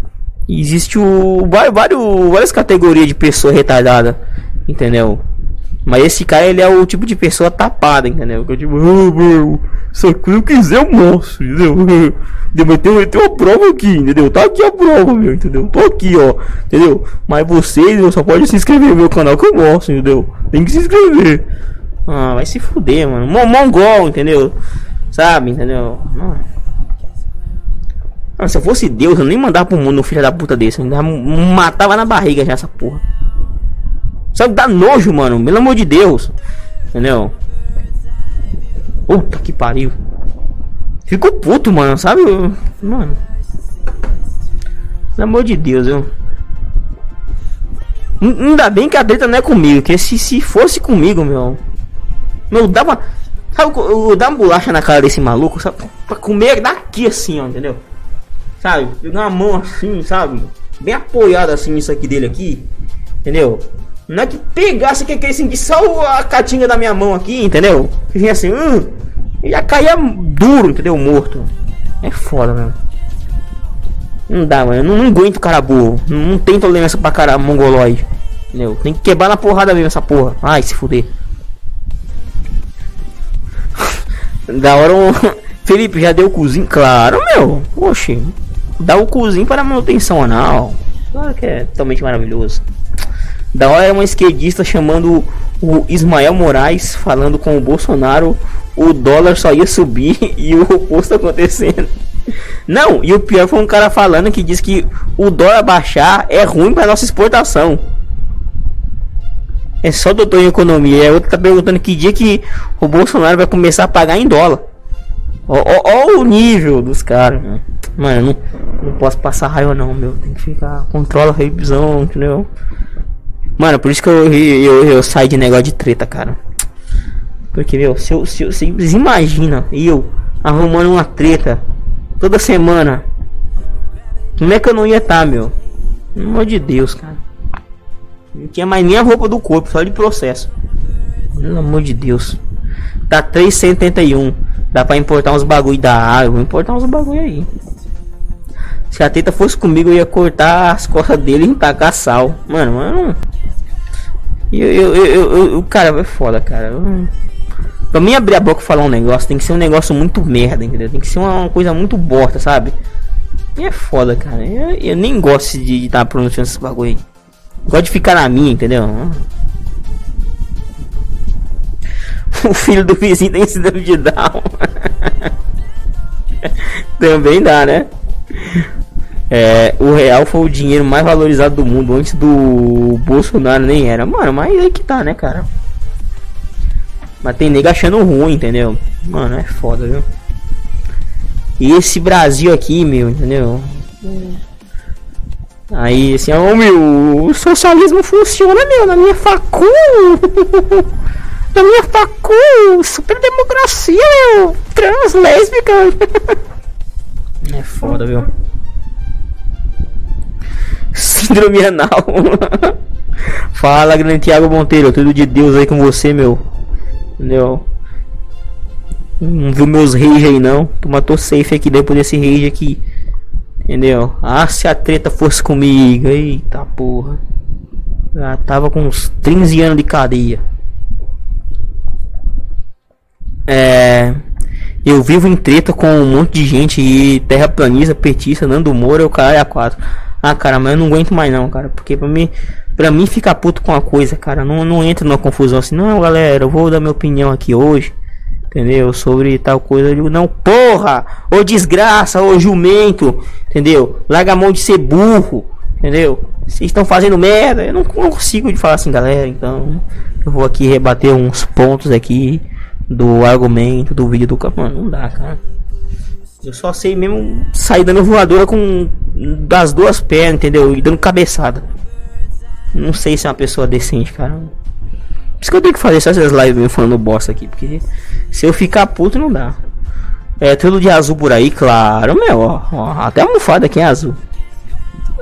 Existe o vários, várias categorias de pessoa retardada, entendeu? Mas esse cara ele é o tipo de pessoa tapada, entendeu? Que eu tipo, oh, meu, se eu quiser eu mostro, entendeu? Mas tem uma prova aqui, entendeu? Tá aqui a prova, meu, entendeu? Tô aqui, ó, entendeu? Mas vocês só pode se inscrever no meu canal que eu mostro, entendeu? Tem que se inscrever. Ah, vai se fuder, mano. Mongol, entendeu? Sabe, entendeu? Mano. Ah, se eu fosse Deus, eu nem mandava pro mundo um filho da puta desse. Eu matava na barriga já essa porra. Sabe, dá nojo, mano. Pelo amor de Deus. Entendeu? Puta que pariu. Fico puto, mano, sabe? Mano. Pelo amor de Deus, eu. Ainda bem que a treta não é comigo. Que se, se fosse comigo, meu. Meu, dava. Sabe, eu, eu dava uma bolacha na cara desse maluco, sabe? Pra comer daqui assim, ó, entendeu? Sabe? Pegar uma mão assim, sabe? Bem apoiado assim nisso aqui dele aqui, entendeu? Não é que pegasse que que assim, só a catinha da minha mão aqui, entendeu? Vinha assim, hum, e já caía duro, entendeu? Morto. É foda, mano. Não dá, mano. Não, não aguento cara burro. Não, não tem tolerância pra cara mongoloide. Entendeu? Tem que quebrar na porrada mesmo essa porra. Ai, se fuder. da hora um. Felipe, já deu cozinho? Claro, meu. Oxi dá o cozinho para manutenção anal. Claro que é totalmente maravilhoso. Da hora é uma esquerdista chamando o Ismael Moraes falando com o Bolsonaro o dólar só ia subir e o oposto acontecendo. Não, e o pior foi um cara falando que diz que o dólar baixar é ruim para nossa exportação. É só doutor em economia. E a outra tá perguntando que dia que o Bolsonaro vai começar a pagar em dólar. Ó, o nível dos caras. Mano, não, não posso passar raiva não, meu. Tem que ficar. Controla revisão, entendeu? Mano, por isso que eu, eu, eu, saio de negócio de treta, cara. Porque, meu, se eu, se eu, se imagina eu arrumando uma treta toda semana. Como é que eu não ia estar, tá, meu? Pelo amor de Deus, cara. Não tinha mais nem a roupa do corpo, só de processo. Pelo amor de Deus. Tá 371. Dá pra importar uns bagulho da água. Vou importar uns bagulho aí. Se a teta fosse comigo, eu ia cortar as costas dele e tacar sal. Mano, mano. Eu, eu, eu, eu, cara, é foda, cara. Eu, pra mim abrir a boca e falar um negócio, tem que ser um negócio muito merda, entendeu? Tem que ser uma, coisa muito borta, sabe? E é foda, cara. Eu, eu nem gosto de estar tá pronunciando esse bagulho aí. Gosto de ficar na minha, entendeu? o filho do vizinho tem síndrome de Down. Também dá, né? É, o real foi o dinheiro mais valorizado do mundo antes do Bolsonaro nem era. Mano, mas aí que tá, né, cara? Mas tem nego achando ruim, entendeu? Mano, é foda, viu? E esse Brasil aqui, meu, entendeu? Aí, assim, ó, meu, o socialismo funciona, meu, na minha facu. da minha facu, super democracia, meu, trans, lésbica. é foda, viu? Síndrome anal. Fala, grande Thiago Monteiro, tudo de Deus aí com você, meu. Entendeu? Não viu meus rage aí não. Tu matou safe aqui depois desse rage aqui. Entendeu? Ah, se a treta fosse comigo. Eita porra. Já tava com uns 15 anos de cadeia. É. Eu vivo em treta com um monte de gente e terraplanista, petista, Nando Moura, o cara é a quatro. Ah, cara, mas eu não aguento mais não, cara. Porque pra mim, pra mim ficar puto com a coisa, cara, não, não entra numa confusão assim. Não, galera, eu vou dar minha opinião aqui hoje. Entendeu? Sobre tal coisa. Eu digo, não, porra! Ô desgraça, ô jumento! Entendeu? Larga a mão de ser burro. Entendeu? Vocês estão fazendo merda. Eu não, não consigo de falar assim, galera. Então, eu vou aqui rebater uns pontos aqui do argumento do vídeo do Mano, não dá, cara. Eu só sei mesmo sair dando voadora com das duas pernas, entendeu? E dando cabeçada. Não sei se é uma pessoa decente, cara. Por isso que eu tenho que fazer só essas lives falando bosta aqui. Porque se eu ficar puto, não dá. É tudo de azul por aí, claro, meu. Ó, ó até a almofada aqui é azul.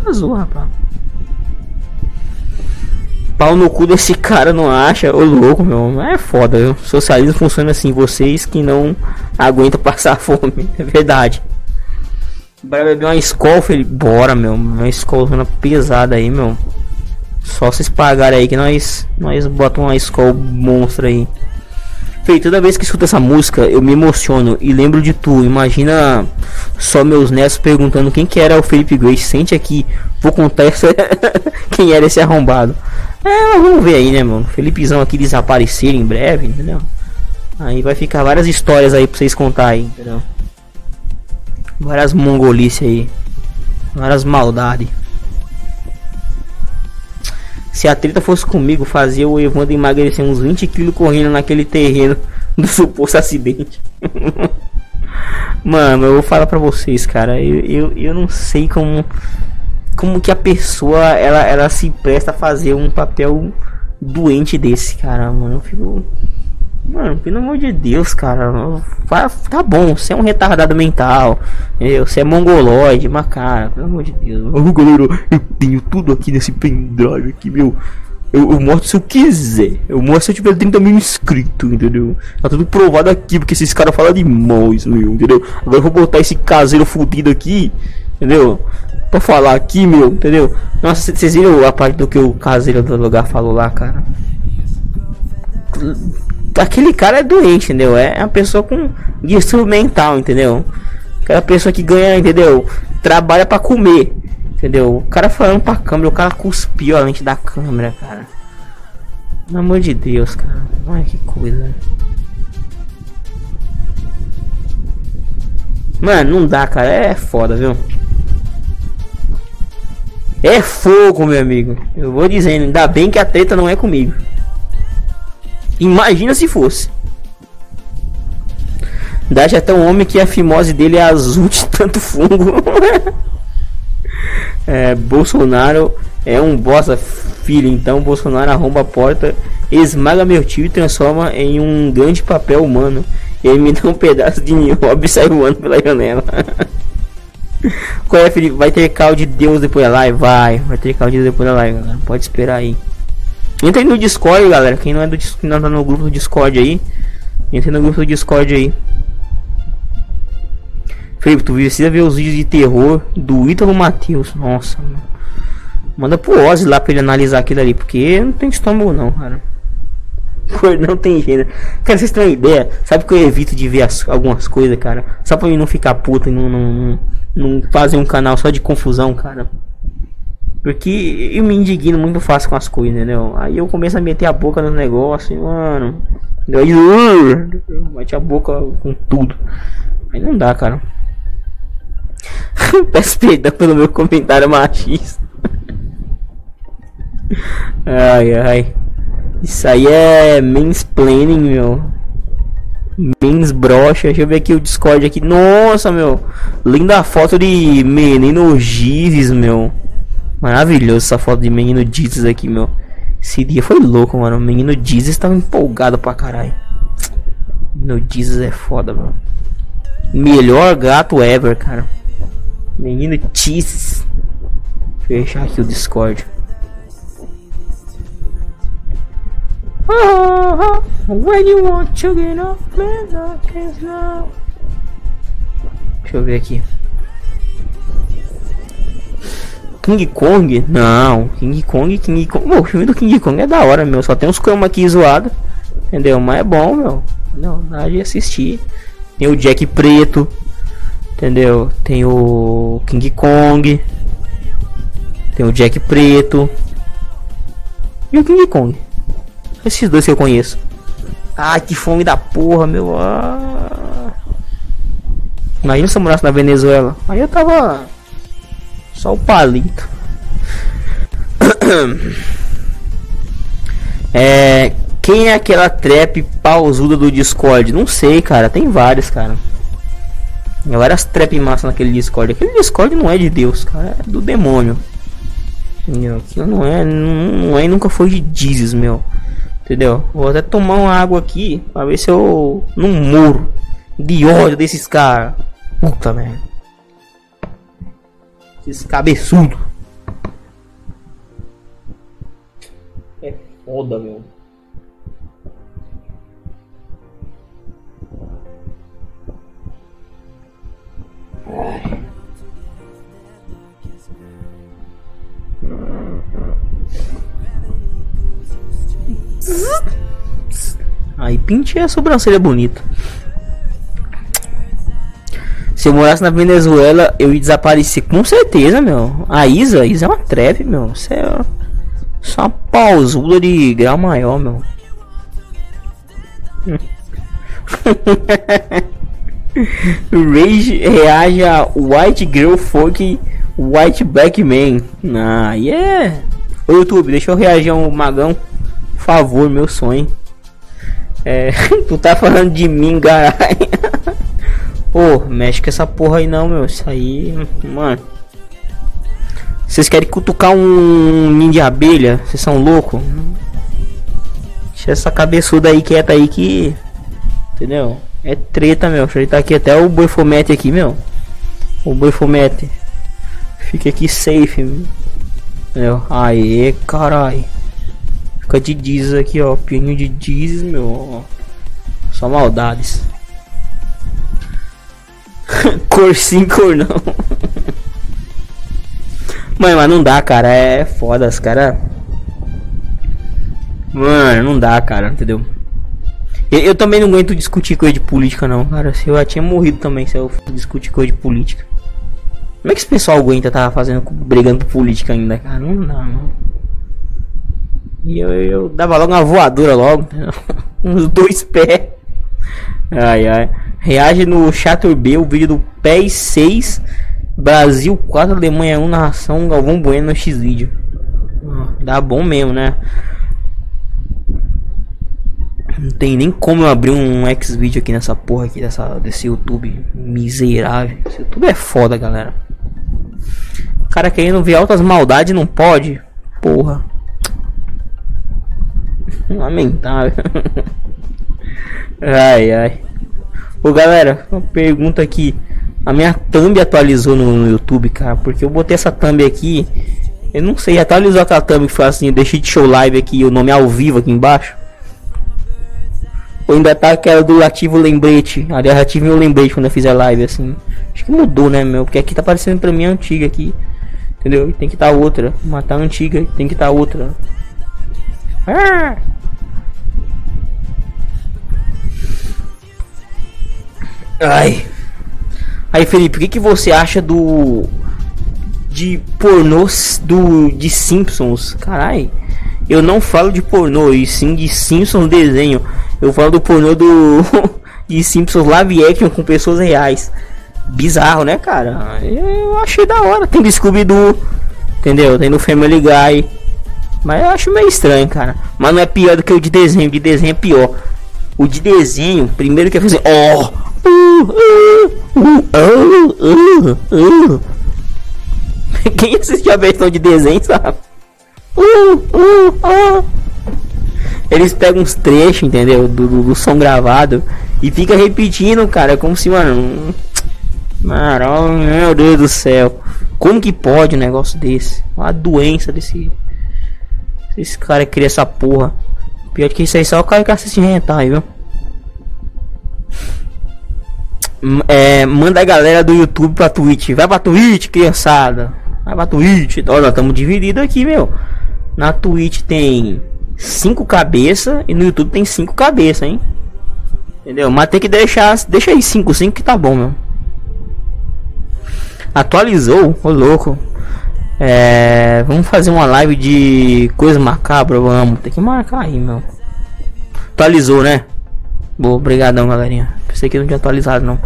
Azul, rapaz pau no cu desse cara não acha, ô louco, meu. É foda, viu? Socialismo funciona assim, vocês que não aguentam passar fome, é verdade. Bora beber uma escola, ele bora, meu. Uma escola pesada aí, meu. Só vocês pagarem aí que nós nós botamos uma escola monstro aí. Fei, toda vez que escuto essa música, eu me emociono e lembro de tu. Imagina só meus netos perguntando quem que era o Felipe Grace. Sente aqui, vou contar essa... quem era esse arrombado. É, vamos ver aí, né, mano? Felipezão aqui desaparecer em breve, entendeu? Aí vai ficar várias histórias aí pra vocês contar aí, entendeu? Várias mongolice aí. Várias maldades. Se a treta fosse comigo, fazia o Evandro emagrecer uns 20 quilos correndo naquele terreno do suposto acidente. Mano, eu vou falar pra vocês, cara. Eu, eu, eu não sei como. Como que a pessoa ela, ela se presta a fazer um papel doente desse, cara, mano. Eu fico. Mano, pelo amor de Deus, cara. Tá bom, você é um retardado mental. Você é mongoloide, mas cara, pelo amor de Deus. Oh, galera, eu tenho tudo aqui nesse pendrive aqui, meu. Eu, eu, mostro se eu quiser. Eu mostro se eu tiver 30 mil inscritos, entendeu? Tá tudo provado aqui, porque esses caras falam demais, meu, entendeu? Agora eu vou botar esse caseiro fudido aqui, entendeu? Pra falar aqui, meu, entendeu? Nossa, vocês viram a parte do que o caseiro do lugar falou lá, cara? aquele cara é doente, entendeu? É uma pessoa com distúrbio mental, entendeu? Aquela pessoa que ganha, entendeu? Trabalha para comer, entendeu? O cara falando pra câmera, o cara cuspiu a lente da câmera, cara. Pelo amor de Deus, cara. Olha que coisa. Mano, não dá, cara. É foda, viu? É fogo, meu amigo. Eu vou dizendo, ainda bem que a treta não é comigo. Imagina se fosse. Dash é tão homem que a fimose dele é azul de tanto fungo. é, Bolsonaro é um bosta filho, então Bolsonaro arromba a porta, esmaga meu tio e transforma em um grande papel humano. Ele me dá um pedaço de nióbio e sai voando pela janela. Qual é, Felipe? Vai ter caldo de Deus depois da live? Vai, vai ter caldo de Deus depois da live, galera. Pode esperar aí. Entra aí no Discord, galera. Quem não é do não tá no grupo do Discord aí, entra no grupo do Discord aí. Felipe, tu precisa ver os vídeos de terror do Ítalo Matheus. Nossa, mano. Manda pro Ozzy lá pra ele analisar aquilo ali, porque não tem estômago não, cara. Não tem gênero. Cara, vocês têm uma ideia? Sabe que eu evito de ver as, algumas coisas, cara? Só pra mim não ficar puto e não, não, não, não fazer um canal só de confusão, cara. Porque eu me indigno muito fácil com as coisas, entendeu? Aí eu começo a meter a boca no negócio, mano. Aí, uh, mete a boca com tudo. Aí não dá, cara. Peço perdão pelo meu comentário machista. ai, ai. Isso aí é mansplaining, meu. Mens brocha. Deixa eu ver aqui o Discord aqui. Nossa, meu. Linda foto de menino Gives, meu. Maravilhoso essa foto de menino Jesus aqui, meu. Esse dia foi louco, mano. O menino Jesus estava empolgado pra caralho. Menino Jesus é foda, mano. Melhor gato ever, cara. Menino Jesus. Fechar aqui o Discord. When you want to get up, man, I can't now. Deixa eu ver aqui. King Kong? Não, King Kong, King Kong. Pô, o filme do King Kong é da hora, meu. Só tem uns chroma aqui zoado. Entendeu? Mas é bom, meu. Não, dá de assistir. Tem o Jack Preto. Entendeu? Tem o King Kong. Tem o Jack Preto. E o King Kong. Esses dois que eu conheço. Ai, que fome da porra, meu. Ah. Imagina se eu morasse na Venezuela. Aí eu tava. Só o palito. É. Quem é aquela trap pausuda do Discord? Não sei, cara. Tem vários, cara. Tem várias trap massa naquele Discord. Aquele Discord não é de Deus, cara. É do demônio. Entendeu? Aquilo não é. Não é e nunca foi de Jesus, meu. Entendeu? Vou até tomar uma água aqui pra ver se eu não morro de ódio desses caras. Puta merda. Esses cabeçudo. É foda, meu. Ai. Aí pinte a sobrancelha bonita. Se eu morasse na Venezuela, eu ia desaparecer com certeza, meu. A Isa, a Isa é uma treve, meu. Isso é só uma de grau maior, meu. Rage reage a White Girl Folk White Black Man. Ah, yeah. Ô YouTube, deixa eu reagir a um magão. Favor, meu sonho. É, tu tá falando de mim, caralho. Ô, mexe com essa porra aí não, meu. Isso aí, mano. Vocês querem cutucar um ninho de abelha? Vocês são loucos? Deixa essa cabeçuda aí quieta aí que. Entendeu? É treta, meu. Deixa tá aqui até o boifomete aqui, meu. O boifomete. Fica aqui safe, meu. Aê, carai. Fica de diz aqui, ó. Pininho de diz, meu. Só maldades. cor sim, cor não. Mano, mas não dá, cara. É foda, os cara. Mano, não dá, cara, entendeu? Eu, eu, também não aguento discutir coisa de política, não, cara. Se eu já tinha morrido também se eu discutir coisa de política. Como é que esse pessoal aguenta tá fazendo, brigando por política ainda, cara? Não dá, não. E eu, eu dava logo uma voadora logo. Uns dois pés. Ai ai. Reage no Chatter B o vídeo do PES 6 Brasil 4 Alemanha 1 narração Galvão Bueno no X vídeo. Dá bom mesmo, né? Não tem nem como eu abrir um X vídeo aqui nessa porra aqui dessa desse YouTube miserável. Esse YouTube é foda, galera. O cara querendo ver altas maldades não pode. Porra. Lamentável. ai, ai. Ô galera, uma pergunta aqui. A minha thumb atualizou no, no, YouTube, cara. Porque eu botei essa thumb aqui. Eu não sei, atualizou aquela thumb que foi assim. Deixei de show live aqui, o nome ao vivo aqui embaixo. Ou ainda tá aquela do ativo lembrete. Aliás, ative meu lembrete quando eu fizer live assim. Acho que mudou, né, meu? Porque aqui tá aparecendo pra mim antiga aqui. Entendeu? Tem que tá outra. Matar a antiga, tem que tá outra. Ah! Ai. Aí, Felipe, o que, que você acha do. De pornôs do. De Simpsons? Carai. Eu não falo de pornô, e sim de Simpsons desenho. Eu falo do pornô do. de Simpsons live action com pessoas reais. Bizarro, né, cara? Eu achei da hora. Tem do Scooby-Doo, entendeu? Tem do Family Guy. Mas eu acho meio estranho, cara. Mas não é pior do que o de desenho. De desenho é pior. O de desenho, primeiro que é fazer. Oh! Quem assistiu a versão de desenho sabe? Eles pegam uns trechos, entendeu? Do, do, do, som gravado e fica repetindo, cara. Como se, mano. Mano, meu Deus do céu. Como que pode um negócio desse? Uma doença desse. Esse cara cria essa porra. Pior que isso aí só o cara que assiste hentai, viu? É, manda a galera do YouTube pra Twitch. Vai pra Twitch, criançada. Vai pra Twitch. Olha, estamos divididos aqui, meu. Na Twitch tem cinco cabeças e no YouTube tem cinco cabeças, hein? Entendeu? Mas tem que deixar. Deixa aí 5, 5 que tá bom, meu. Atualizou, ô louco. É, vamos fazer uma live de coisa macabra, vamos. Tem que marcar aí, meu. Atualizou, né? Boa, obrigadão, galerinha. Pensei que não tinha atualizado, não.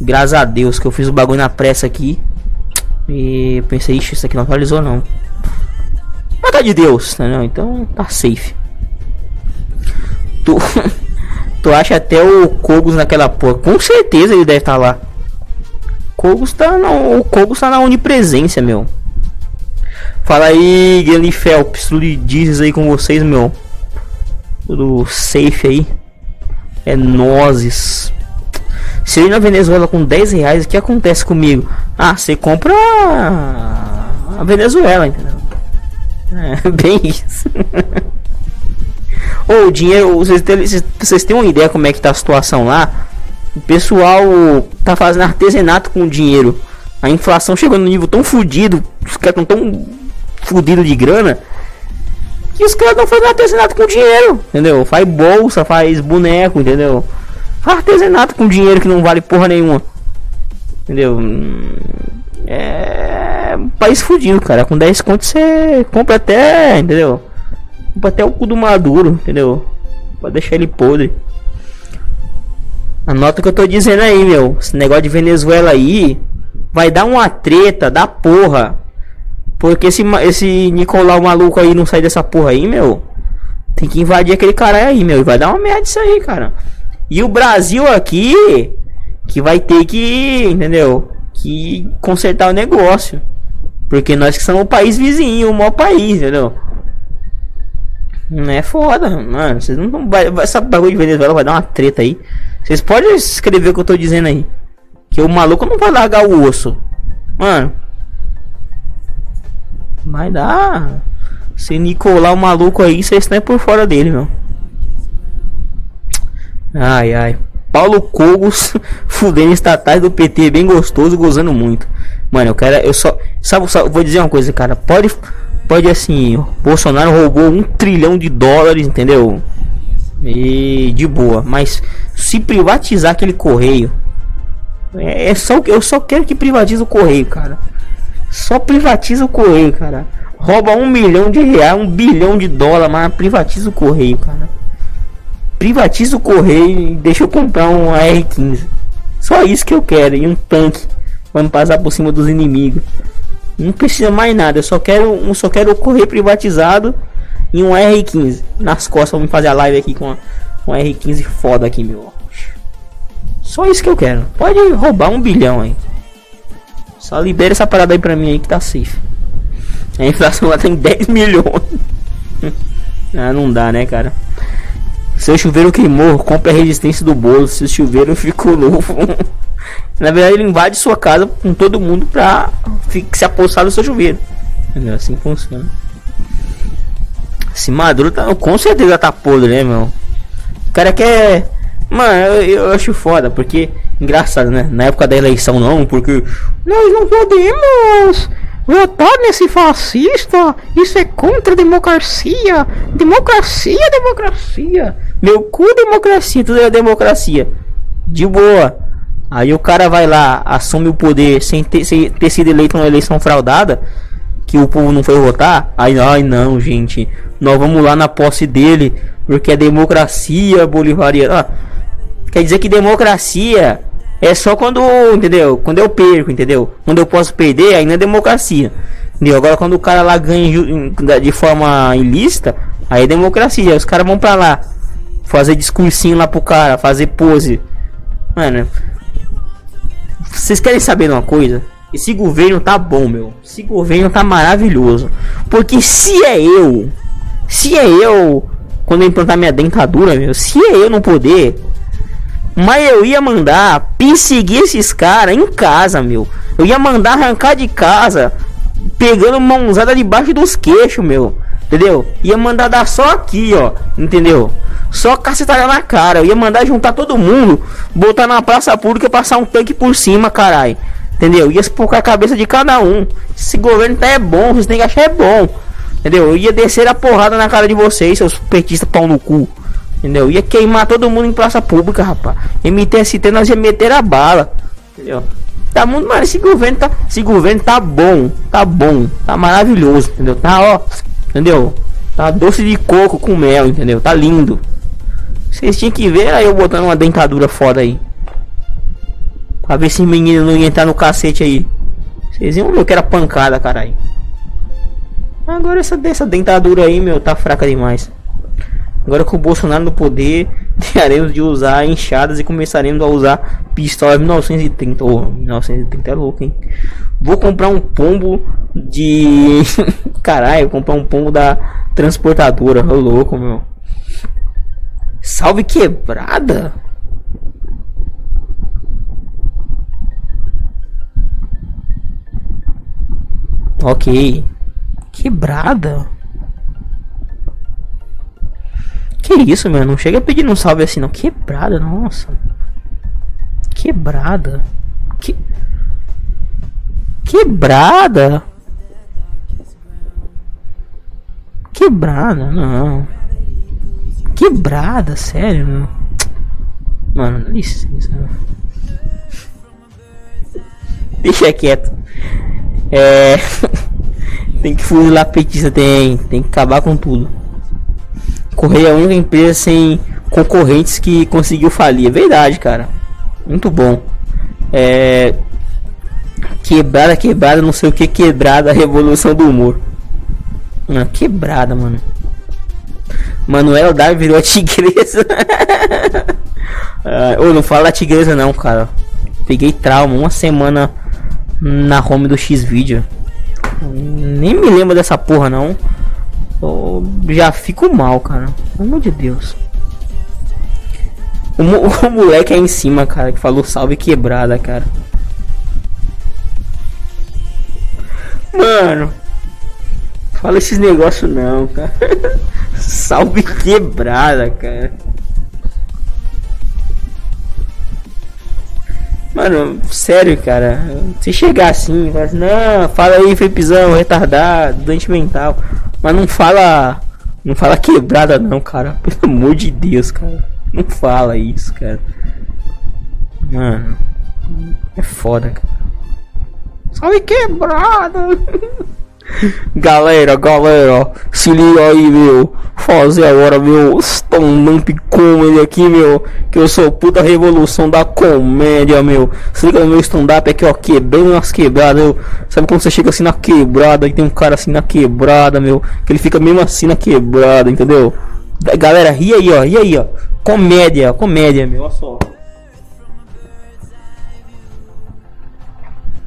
Graças a Deus que eu fiz o bagulho na pressa aqui. E pensei, ixi, isso aqui não atualizou, não. Mas tá de Deus, entendeu? Então tá safe. Tu, tu acha até o Kogos naquela porra? Com certeza ele deve estar tá lá. Kogos tá não, o Kogos tá na onipresença, meu. Fala aí, Guilherme Phelps, dizes aí com vocês, meu. Tudo safe aí. É nozes. Se eu ir na Venezuela com 10 reais, o que acontece comigo? Ah, você compra a Venezuela, entendeu? É, bem isso. Ô, o dinheiro, vocês têm, vocês têm uma ideia como é que tá a situação lá? O pessoal tá fazendo artesanato com o dinheiro. A inflação chegou no nível tão fudido, os caras tão fudido de grana que os caras não fazem artesanato com dinheiro, entendeu? Faz bolsa, faz boneco, entendeu? Artesanato com dinheiro que não vale porra nenhuma, entendeu? É um país fudido, cara. Com 10 contos você compra até, entendeu? Compra até o cu do maduro, entendeu? Pode deixar ele podre. Anota o que eu tô dizendo aí, meu. Esse negócio de Venezuela aí vai dar uma treta da porra. Porque esse, esse Nicolau maluco aí não sai dessa porra aí, meu. Tem que invadir aquele cara aí, meu. E vai dar uma merda isso aí, cara. E o Brasil aqui. Que vai ter que. Entendeu? Que consertar o negócio. Porque nós que somos o país vizinho, o maior país, entendeu? Não é foda, mano. Vocês não vai, essa bagulho de Venezuela vai dar uma treta aí. Vocês podem escrever o que eu tô dizendo aí. Que o maluco não vai largar o osso. Mano, Vai dar. Se Nicolau maluco aí, vocês estão por fora dele, meu. Ai, ai. Paulo Cogos fudendo estatais do PT, bem gostoso, gozando muito. Mano, eu quero. Eu só. Sabe, só, vou dizer uma coisa, cara. Pode. Pode assim. Bolsonaro roubou um trilhão de dólares, entendeu? E de boa. Mas se privatizar aquele correio. É, é só. Eu só quero que privatize o correio, cara. Só privatiza o correio, cara. Rouba um milhão de reais, um bilhão de dólar, mas privatiza o correio, cara. Privatiza o correio e deixa eu comprar um AR-15. Só isso que eu quero. E um tanque. Vamos passar por cima dos inimigos. Não precisa mais nada. Eu só quero, eu só quero o correio privatizado e um R15 nas costas. Vamos fazer a live aqui com um R15 foda aqui, meu. Só isso que eu quero. Pode roubar um bilhão aí. Só libera essa parada aí pra mim aí que tá safe. A inflação lá tem 10 milhões. ah, não dá, né, cara? Seu chuveiro queimou, compre a resistência do bolo. Seu chuveiro ficou novo. Na verdade, ele invade sua casa com todo mundo pra se apossar do seu chuveiro. É assim funciona. Esse Maduro tá, com certeza tá podre, né, meu? O cara quer. Mano, eu, eu acho foda, porque Engraçado, né? Na época da eleição não, porque nós não podemos votar nesse fascista. Isso é contra a democracia. Democracia, democracia. Meu cu democracia, tudo é democracia. De boa. Aí o cara vai lá, assume o poder sem ter, sem ter sido eleito numa eleição fraudada, que o povo não foi votar. Aí, ai não, gente, nós vamos lá na posse dele, porque é democracia bolivariana. Ah, Quer dizer que democracia é só quando, entendeu? Quando eu perco, entendeu? Quando eu posso perder, não é democracia. Entendeu? Agora quando o cara lá ganha de forma ilícita, aí é democracia. Os caras vão pra lá fazer discursinho lá pro cara, fazer pose. Mano, vocês querem saber uma coisa? Esse governo tá bom, meu. Esse governo tá maravilhoso. Porque se é eu, se é eu, quando eu implantar minha dentadura, meu, se é eu não poder, mas eu ia mandar perseguir esses caras em casa, meu. Eu ia mandar arrancar de casa pegando mãozada debaixo dos queixos, meu. Entendeu? Ia mandar dar só aqui, ó. Entendeu? Só cacetada na cara. Eu ia mandar juntar todo mundo, botar na praça pública, passar um tanque por cima, caralho. Entendeu? Ia espocar a cabeça de cada um. Esse governo tá é bom, vocês têm que achar é bom. Entendeu? Eu ia descer a porrada na cara de vocês, seus petistas pau no cu. Entendeu? Ia queimar todo mundo em praça pública, rapaz. MTST nós ia meter a bala. Entendeu? Tá muito mais. Esse governo tá. Esse governo tá bom. Tá bom. Tá maravilhoso. Entendeu? Tá ó. Entendeu? Tá doce de coco com mel, entendeu? Tá lindo. Vocês tinham que ver aí eu botando uma dentadura foda aí. Pra ver se menino não ia entrar no cacete aí. Vocês iam ver que era pancada, caralho. Agora essa dessa dentadura aí, meu, tá fraca demais. Agora com o Bolsonaro no poder, deixaremos de usar enxadas e começaremos a usar pistola 1930. Oh, 1930 é louco, hein? Vou comprar um pombo de. Caralho, comprar um pombo da transportadora. Ô louco, meu. Salve quebrada? Ok. Quebrada? Que isso, meu? Não chega pedindo um salve assim, não. Quebrada, nossa. Quebrada. Que... Quebrada? Quebrada, não. Quebrada, sério, meu. Mano, licença. Deixa quieto. É. tem que fuzilar petista, tem. Tem que acabar com tudo. Correia é a única empresa sem concorrentes que conseguiu falir. É verdade, cara. Muito bom. É. Quebrada, quebrada, não sei o que, quebrada, revolução do humor. Quebrada, mano. Manuel Dar virou a tigresa. ah, não fala tigresa não, cara. Peguei trauma uma semana na home do X-Video. Nem me lembro dessa porra não. Já fico mal, cara. Pelo amor de Deus. O, o moleque aí em cima, cara, que falou salve quebrada, cara. Mano. Fala esses negócios não, cara. salve quebrada, cara. Mano, sério, cara. Se chegar assim, fala assim, não, fala aí, Felipezão, retardado, doente mental. Mas não fala. Não fala quebrada não, cara. Pelo amor de Deus, cara. Não fala isso, cara. Mano. É foda, cara. Salve quebrada! Galera, galera, se liga aí, meu. Fazer agora, meu, stand-up comedy aqui, meu. Que eu sou puta revolução da comédia, meu. Se liga no meu stand-up aqui, ó, quebrando umas quebradas, meu. Sabe quando você chega assim na quebrada e tem um cara assim na quebrada, meu. Que ele fica mesmo assim na quebrada, entendeu? Galera, ri aí, ó, ri aí, ó. Comédia, comédia, meu, olha só.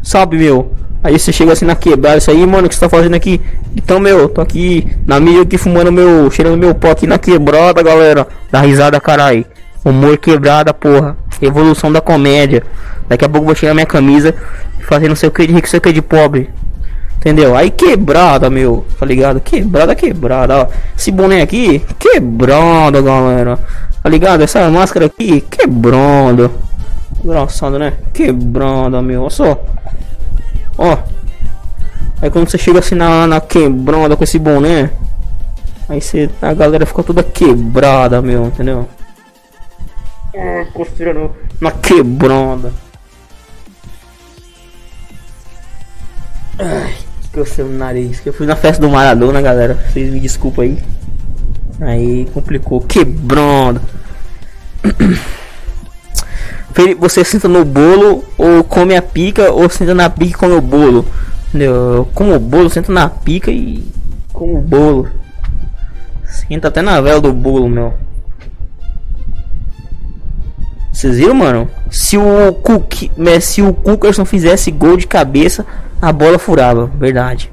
Sabe, meu. Aí você chega assim na quebrada, isso aí, mano, que você tá fazendo aqui? Então, meu, tô aqui na mídia aqui fumando meu, cheirando meu pó aqui na quebrada, galera. Dá risada, caralho. Humor quebrada, porra. Evolução da comédia. Daqui a pouco vou tirar minha camisa fazer não sei o que de rico, sei o que de pobre. Entendeu? Aí quebrada, meu. Tá ligado? Quebrada, quebrada, ó. Esse boné aqui, quebrada, galera. Tá ligado? Essa máscara aqui, quebrada. Engraçado, né? Quebrada, meu. Olha só. Ó. Aí quando você chega assim na, na quebrada com esse boné. Aí você, a galera fica toda quebrada, meu, entendeu? Ah, considerando uma quebrada. Ai, que eu sei no nariz. Que eu fui na festa do Maradona, galera. Vocês me desculpa aí. Aí complicou. Quebrando. você senta no bolo ou come a pica ou senta na pica e come o bolo. Entendeu? Como o bolo, senta na pica e como o bolo. Senta até na vela do bolo, meu. Vocês viram, mano? Se o Cook, se o Cukerson fizesse gol de cabeça, a bola furava, verdade.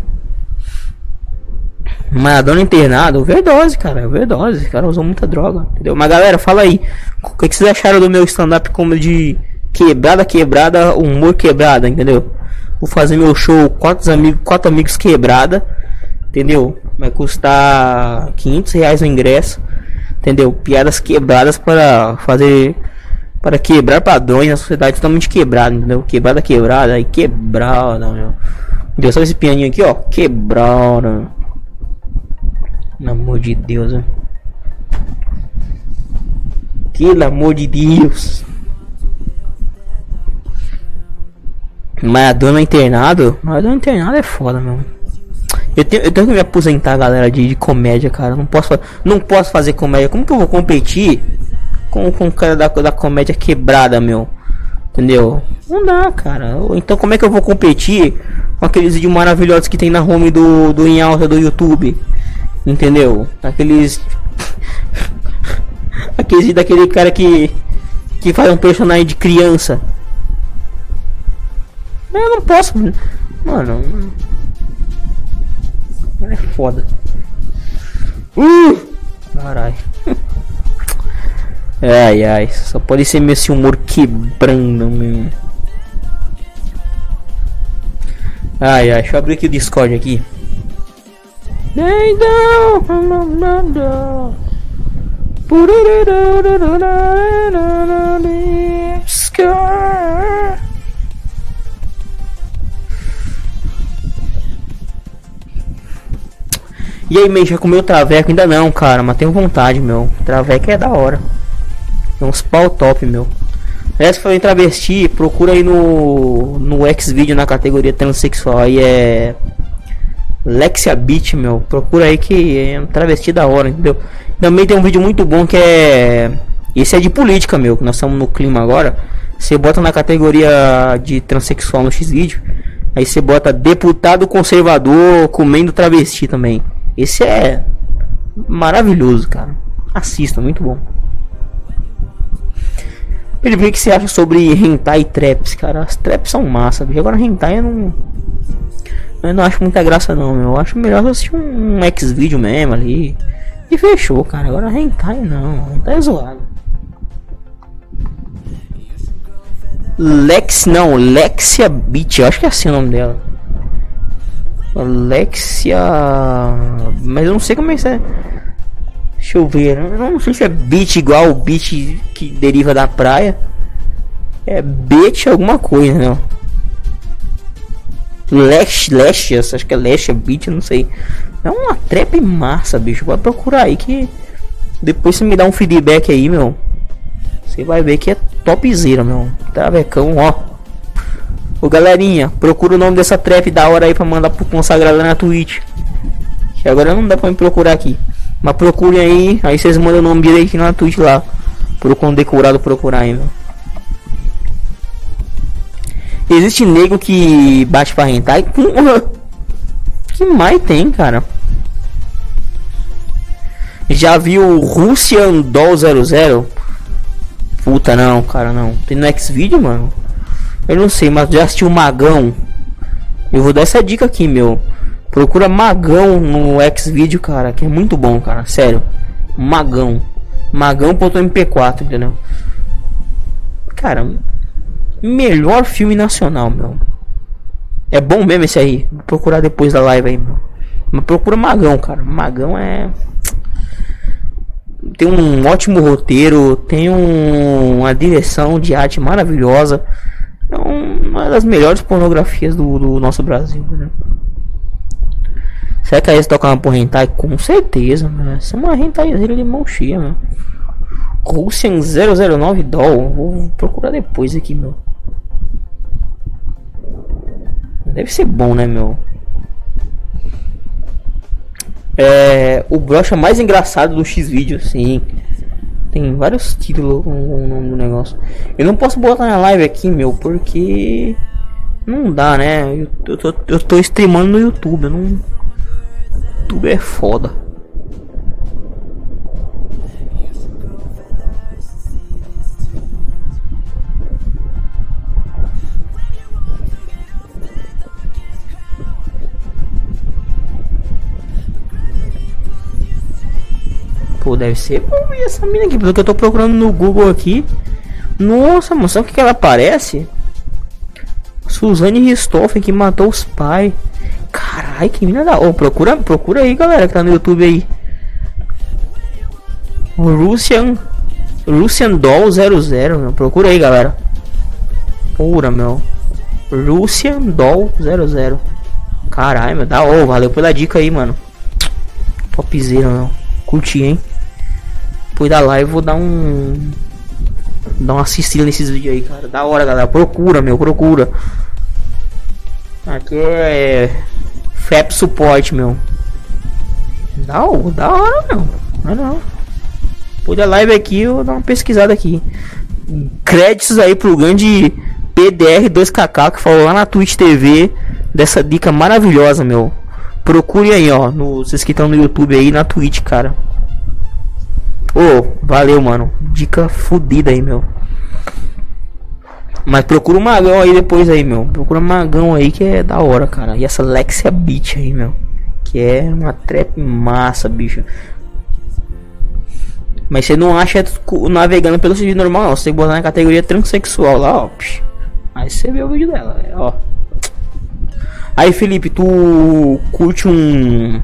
Maradona internado, overdose, cara, overdose, o cara usou muita droga, entendeu? Mas galera, fala aí, o que, que vocês acharam do meu stand-up como de quebrada, quebrada, humor quebrada, entendeu? Vou fazer meu show quatro amigos, quatro amigos quebrada, entendeu? Vai custar 500 reais o ingresso, entendeu? Piadas quebradas para fazer para quebrar padrões na sociedade totalmente quebrada, entendeu? Quebrada, quebrada, aí quebrada, meu. Deu só esse pianinho aqui, ó, quebrada. Pelo amor de Deus, né? Pelo amor de Deus. Mas a dona internado, mas a dona internado é foda, meu. Eu tenho, eu tenho que me aposentar, galera, de, de comédia, cara. Não posso, não posso fazer comédia. Como que eu vou competir com, com o cara da, da comédia quebrada, meu? Entendeu? Não dá, cara. Então como é que eu vou competir com aqueles vídeos maravilhosos que tem na home do, do em alta do YouTube? Entendeu? Aqueles. aqueles daquele cara que. que faz um personagem de criança. Eu não posso. Mano. É foda. Uh! Caralho. Ai ai, só pode ser meu humor quebrando mesmo. Ai ai, deixa eu abrir aqui o Discord aqui. E aí, meio, já comeu traveco? Ainda não, cara, mas tenho vontade, meu. Traveco é da hora. É uns pau top, meu. Essa foi em travesti, procura aí no no Xvideo na categoria transexual. Aí é Lexia Beat, meu. Procura aí que é um travesti da hora, entendeu? Também tem um vídeo muito bom que é esse é de política, meu, que nós estamos no clima agora. Você bota na categoria de transexual no Xvideo. Aí você bota deputado conservador comendo travesti também. Esse é maravilhoso, cara. Assista, muito bom. Vê o que você acha sobre hentai e traps, cara. As traps são massa, bicho. Agora hentai eu não. Eu não acho muita graça não, meu. Eu acho melhor assistir um, um X-Video mesmo ali. E fechou, cara. Agora hentai não. Hentai é zoado. Lex, não. Lexia Beach. Eu acho que é assim o nome dela. Alexia. Mas eu não sei como é que é. Deixa eu ver. Eu não sei se é beach igual o beach que deriva da praia. É beach alguma coisa, não. Lash, Lash, acho que é Lash, é beach, não sei. É uma trap massa, bicho. Vai procurar aí que. Depois você me dá um feedback aí, meu. Você vai ver que é topzera, meu. Travecão, ó. Ô galerinha, procura o nome dessa trap da hora aí pra mandar pro consagrado na Twitch. Que agora não dá pra me procurar aqui. Mas procurem aí, aí vocês mandam o nome direito na Twitch lá. Pro condecorado procurar aí, meu. Existe nego que bate pra rentar e. Que mais tem, cara? Já viu Russian Doll 00? Puta não, cara, não. Tem no X-Video, mano? Eu não sei, mas já assistiu Magão? Eu vou dar essa dica aqui, meu. Procura Magão no Xvideo, cara, que é muito bom, cara. Sério. Magão. Magão.mp4, entendeu? Cara, melhor filme nacional, meu. É bom mesmo esse aí. Vou procurar depois da live aí, meu. Mas procura Magão, cara. Magão é tem um ótimo roteiro, tem um, uma direção de arte maravilhosa. É uma das melhores pornografias do, do nosso Brasil, né? Será que a eles tocavam por hentai? Com certeza, mano. Essa é uma hentaizinha de mão cheia, mano. Russian 009 Doll. Vou procurar depois aqui, meu. Deve ser bom, né, meu? É. O brocha mais engraçado do X-Video, sim. Tem vários títulos com o nome do negócio. Eu não posso botar na live aqui, meu, porque. Não dá, né? Eu, eu, tô, eu tô streamando no YouTube, eu não YouTube é foda. Pô, deve ser essa mina aqui, porque eu tô procurando no Google aqui. Nossa, sabe o que ela parece? Suzane Ristoffen que matou os pais. Carai, que mina da. Oh, procura, procura aí, galera, que tá no YouTube aí. Russian. Russian Doll 00, meu. Procura aí, galera. Pura, meu. Russian Doll 00. Caralho, meu. Da oh, valeu pela dica aí, mano. Topzera, meu. Curti, hein? Depois da live vou dar um. Dar uma assistida nesses vídeos aí, cara. Da hora, galera. Procura, meu. Procura. Aqui é. FAP suporte, meu. Da, da hora, meu. Não é não. Depois da live aqui, eu vou dar uma pesquisada aqui. Créditos aí pro grande PDR2KK que falou lá na Twitch TV dessa dica maravilhosa, meu. Procure aí, ó. No, vocês que estão no YouTube aí, na Twitch, cara. Ô, oh, valeu, mano. Dica fodida aí, meu. Mas procura o Magão aí depois aí, meu. Procura o Magão aí que é da hora, cara. E essa Lexia Beat aí, meu. Que é uma trap massa, bicho. Mas você não acha navegando pelo serviço normal, não. Você tem que botar na categoria transexual lá, ó. Aí você vê o vídeo dela, ó. Aí, Felipe, tu curte um.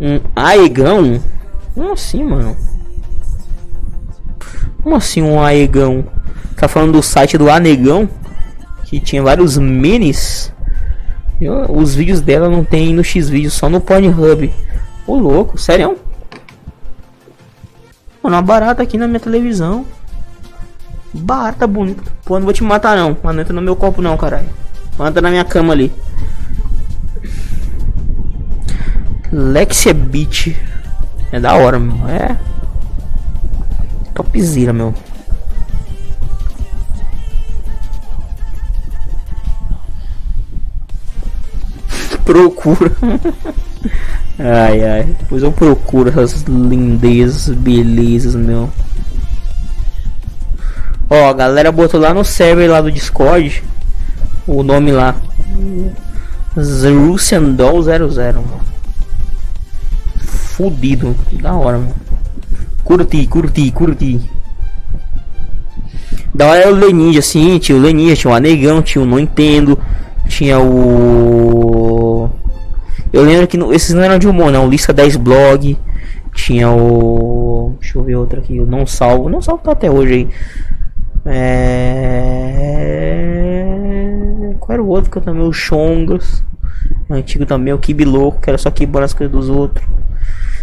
Um aegão? Como assim, mano? Como assim um aegão? Tá falando do site do Anegão? Que tinha vários minis. Eu, os vídeos dela não tem no X-Vídeos, só no Pornhub. Ô louco, sério? Mano, uma barata aqui na minha televisão. Barata bonita. Pô, não vou te matar não. Mas não entra no meu copo não, caralho. Manda na minha cama ali. Lexia Beach. É da hora, meu. É. Topzera, meu. Procura. ai, ai. Depois eu procuro essas lindezas, belezas, meu. Ó, galera botou lá no server lá do Discord o nome lá. Russian Doll 00, mano. Fudido. Da hora, mano. Curti, curti, curti. Da hora era o Leninja, assim, tinha o Leninja, tinha o Anegão, tinha o Não Entendo, tinha o. Eu lembro que no... esses não eram de humor, não. Lista 10 blog. Tinha o. Deixa eu ver outro aqui. O Não Salvo. Não Salvo tá até hoje aí. É... Qual era o outro que eu também? O Chongas. Antigo também, o Kibi Louco, que era só kibar as coisas dos outros.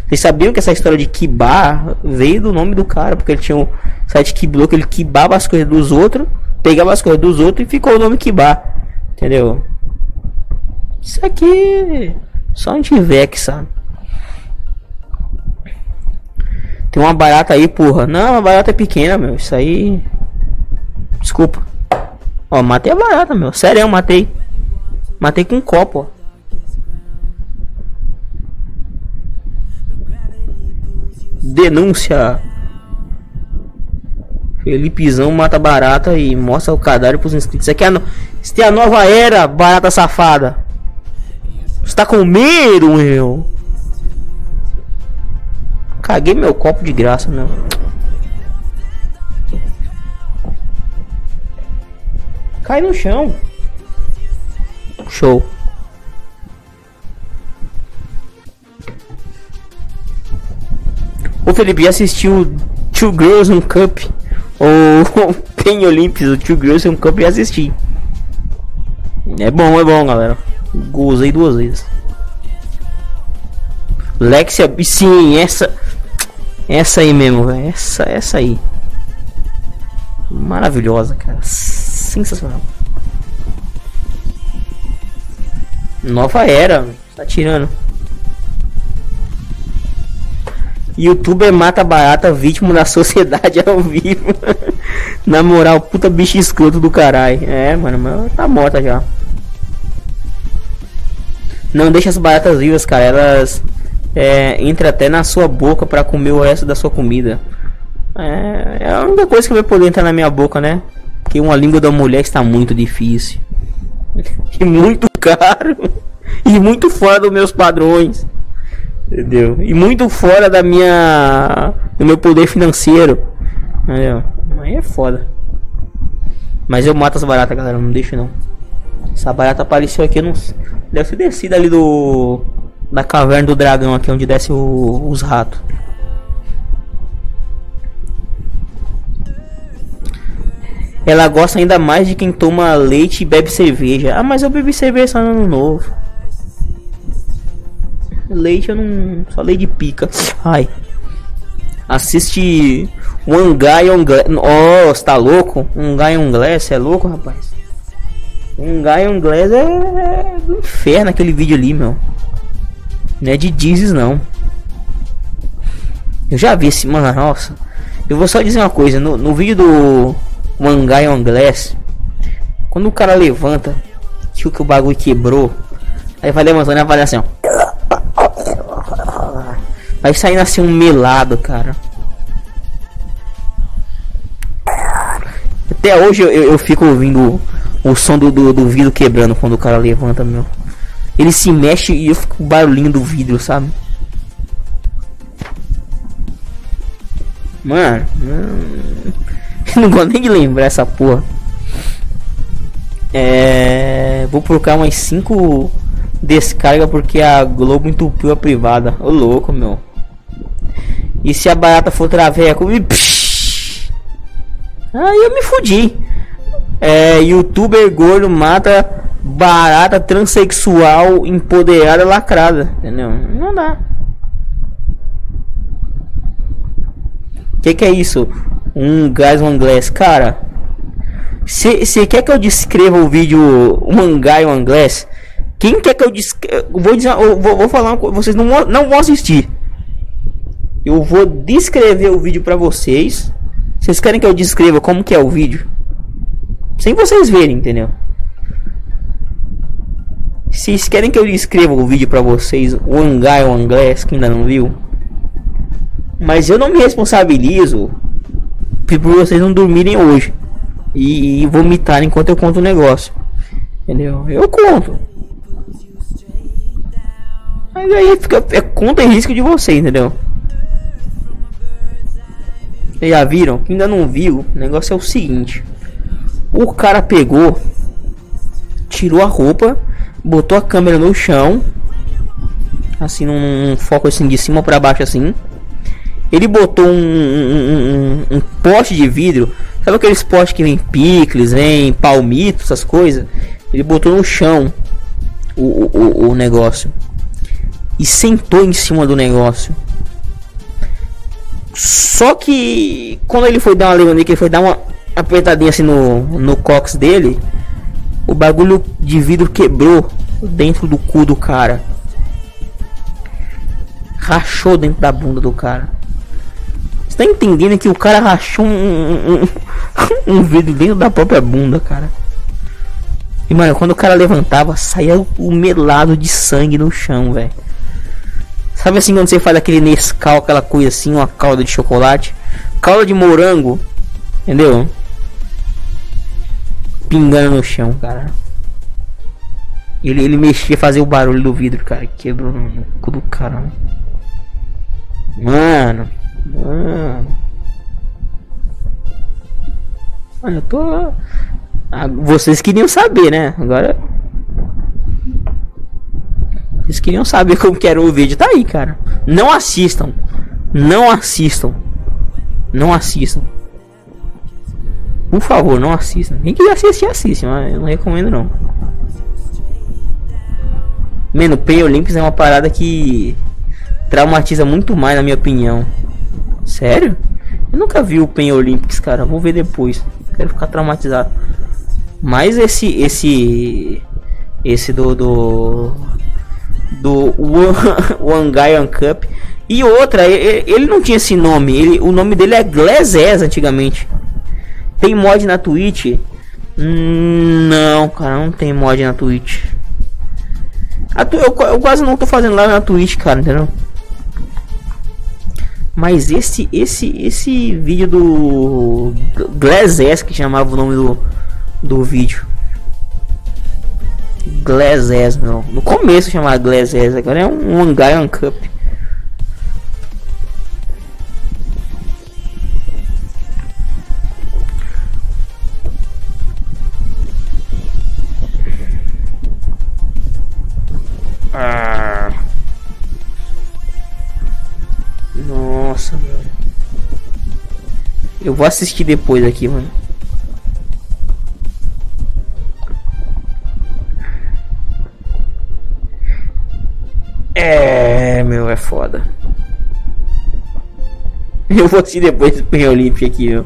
Vocês sabiam que essa história de kibar veio do nome do cara, porque ele tinha um site Kibi Louco, ele kibava as coisas dos outros, pegava as coisas dos outros e ficou o nome Kibar. Entendeu? Isso aqui só um Vex, sabe? Tem uma barata aí, porra. Não, a barata é pequena, meu. Isso aí Desculpa. Ó, matei a barata, meu. Sério, eu matei. Matei com um copo, ó. Denúncia. Felipezão mata barata e mostra o cadáver pros inscritos. Isso aqui é a, no... É a nova era, barata safada. Você tá com medo, meu? Caguei meu copo de graça, meu. Cai no chão. Show. Felipe já assistiu Two Girls on Cup ou Pen Olympics, o Two Girls on Cup já assisti. É bom, é bom, galera. Gozei duas vezes. Lexia, sim, essa essa aí mesmo. Essa essa aí. Maravilhosa, cara sensacional. Nova era, tá tirando. Youtuber mata barata vítima da sociedade ao vivo. Na moral, puta bicho escroto do caralho. É, mano, mas tá morta já. Não deixa as baratas vivas, cara. Elas é, entram até na sua boca para comer o resto da sua comida. É, é a única coisa que vai poder entrar na minha boca, né? que uma língua da mulher está muito difícil. E muito caro. E muito fora dos meus padrões. Entendeu? E muito fora da minha. do meu poder financeiro. Entendeu? Aí é foda. Mas eu mato as baratas, galera. Não deixo não. Essa barata apareceu aqui. Não... Deve ser descida ali do. Da caverna do dragão aqui, onde desce o... os ratos. Ela gosta ainda mais de quem toma leite e bebe cerveja. Ah, mas eu bebi cerveja no ano novo. Leite eu não. Leite de pica. Ai. Assiste One Guy on Glass. Você tá louco? Um Guy on Glass? é louco, rapaz? Um Guy on Glass é, é do inferno aquele vídeo ali, meu. Não é de Jesus, não. Eu já vi esse, mano, nossa. Eu vou só dizer uma coisa. No, no vídeo do One Guy on Glass, quando o cara levanta, que o bagulho quebrou, aí vai levantando e vai assim, ó. Vai saindo assim um melado, cara. Até hoje eu, eu, fico ouvindo o, som do, do, do, vidro quebrando quando o cara levanta, meu. Ele se mexe e eu fico o barulhinho do vidro, sabe? Mano, eu não gosto nem de lembrar essa porra. É, vou procurar umas 5 descargas porque a Globo entupiu a privada. Ô louco, meu. E se a barata for traveco? E Aí eu me fudi. É, youtuber gordo mata barata transexual empoderada lacrada. Entendeu? Não dá. Que que é isso? Um gás one glass, cara. Se quer que eu descreva o vídeo One Guy One Glass, quem quer que eu descreva? Vou vou, vou falar, vocês não, não vão assistir. Eu vou descrever o vídeo para vocês. Vocês querem que eu descreva como que é o vídeo? Sem vocês verem, entendeu? Vocês querem que eu descreva o vídeo para vocês, One Guy One Glass, que ainda não viu? Mas eu não me responsabilizo por vocês não dormirem hoje e, e vomitar enquanto eu conto o negócio. Entendeu? Eu conto. Mas aí fica é conta e risco de vocês, entendeu? Vocês já viram? Quem ainda não viu, o negócio é o seguinte. O cara pegou, tirou a roupa, botou a câmera no chão, assim num, foco assim de cima para baixo assim. Ele botou um, um, um, um, poste de vidro, sabe aqueles postes que vem picles, vem palmito, essas coisas? Ele botou no chão o, o, o negócio e sentou em cima do negócio. Só que quando ele foi dar uma levadinha, que ele foi dar uma apertadinha assim no, no cox dele, o bagulho de vidro quebrou dentro do cu do cara. Rachou dentro da bunda do cara. Você tá entendendo que o cara rachou um, um, um, vidro dentro da própria bunda, cara? E mano, quando o cara levantava, saía o melado de sangue no chão, velho. Sabe assim quando você faz aquele Nescau, aquela coisa assim, uma calda de chocolate? Calda de morango, entendeu? Pingando no chão, cara. Ele, ele mexia, fazia o barulho do vidro, cara. Quebrou no cu do cara. Mano, mano. Olha, eu tô. Ah, vocês queriam saber, né? Agora eles queriam saber como que era o vídeo. Tá aí, cara. Não assistam. Não assistam. Não assistam. Por favor, não assistam. Quem quiser assistir, assiste. Mas eu não recomendo, não. Mano, Pay Olympics é uma parada que traumatiza muito mais, na minha opinião. Sério? Eu nunca vi o Pen Olympics, cara. Vou ver depois. Quero ficar traumatizado. Mas esse esse esse do do do One Cup. E outra, ele não tinha esse nome. Ele, o nome dele é Glazes antigamente. Tem mod na Twitch? Hum, não, cara, não tem mod na Twitch. Eu, eu, quase não tô fazendo lá na Twitch, cara, entendeu? Mas esse esse esse vídeo do Glazes que chamava o nome do do vídeo. Glazes, não. No começo chamava Glazes, agora é um Hungarian é Cup. Ah. Nossa, mano. Eu vou assistir depois aqui, mano. É, meu, foda. Eu vou assistir depois do Penha Olímpico aqui, meu.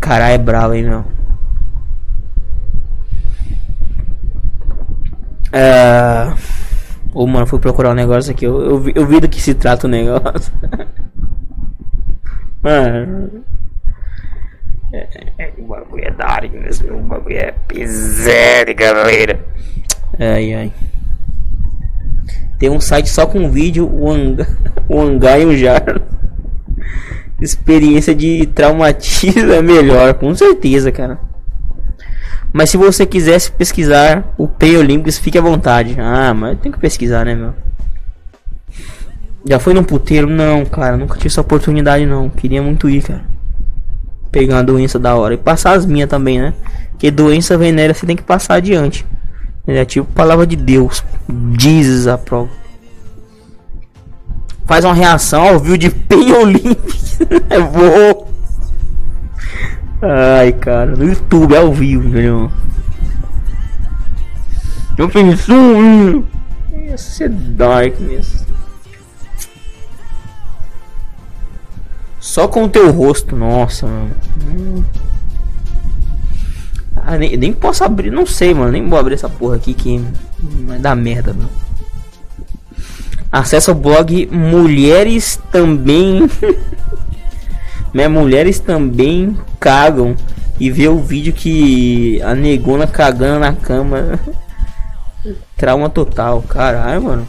Caralho, é bravo, hein, meu. É... Ô, mano, fui procurar um negócio aqui. Eu, eu, vi, eu vi do que se trata o negócio. mano. É, é, o bagulho é dark mesmo. O bagulho é pesado, galera. Ai, ai. Tem um site só com vídeo, o Anga, o Anga e o Jar. Experiência de traumatismo é melhor, com certeza, cara. Mas se você quisesse pesquisar o Pay Olympics, fique à vontade. Ah, mas tem que pesquisar, né, meu? Já foi num puteiro? Não, cara, nunca tive essa oportunidade, não. Queria muito ir, cara. Pegar uma doença da hora. E passar as minhas também, né? Que doença venera você tem que passar adiante. É tipo palavra de Deus. Jesus a prova. Faz uma reação ao viu de Pen Olympics. é bom. Ai, cara, no YouTube ao vivo, entendeu? Eu penso, hum, ia dark mesmo. Só com o teu rosto, nossa, mano. Hum. Ah, nem, nem posso abrir, não sei, mano. Nem vou abrir essa porra aqui que vai dar merda, mano. Acesse o blog Mulheres também. Minhas mulheres também cagam e vê o vídeo que a negona cagando na cama. Trauma total, caralho, mano.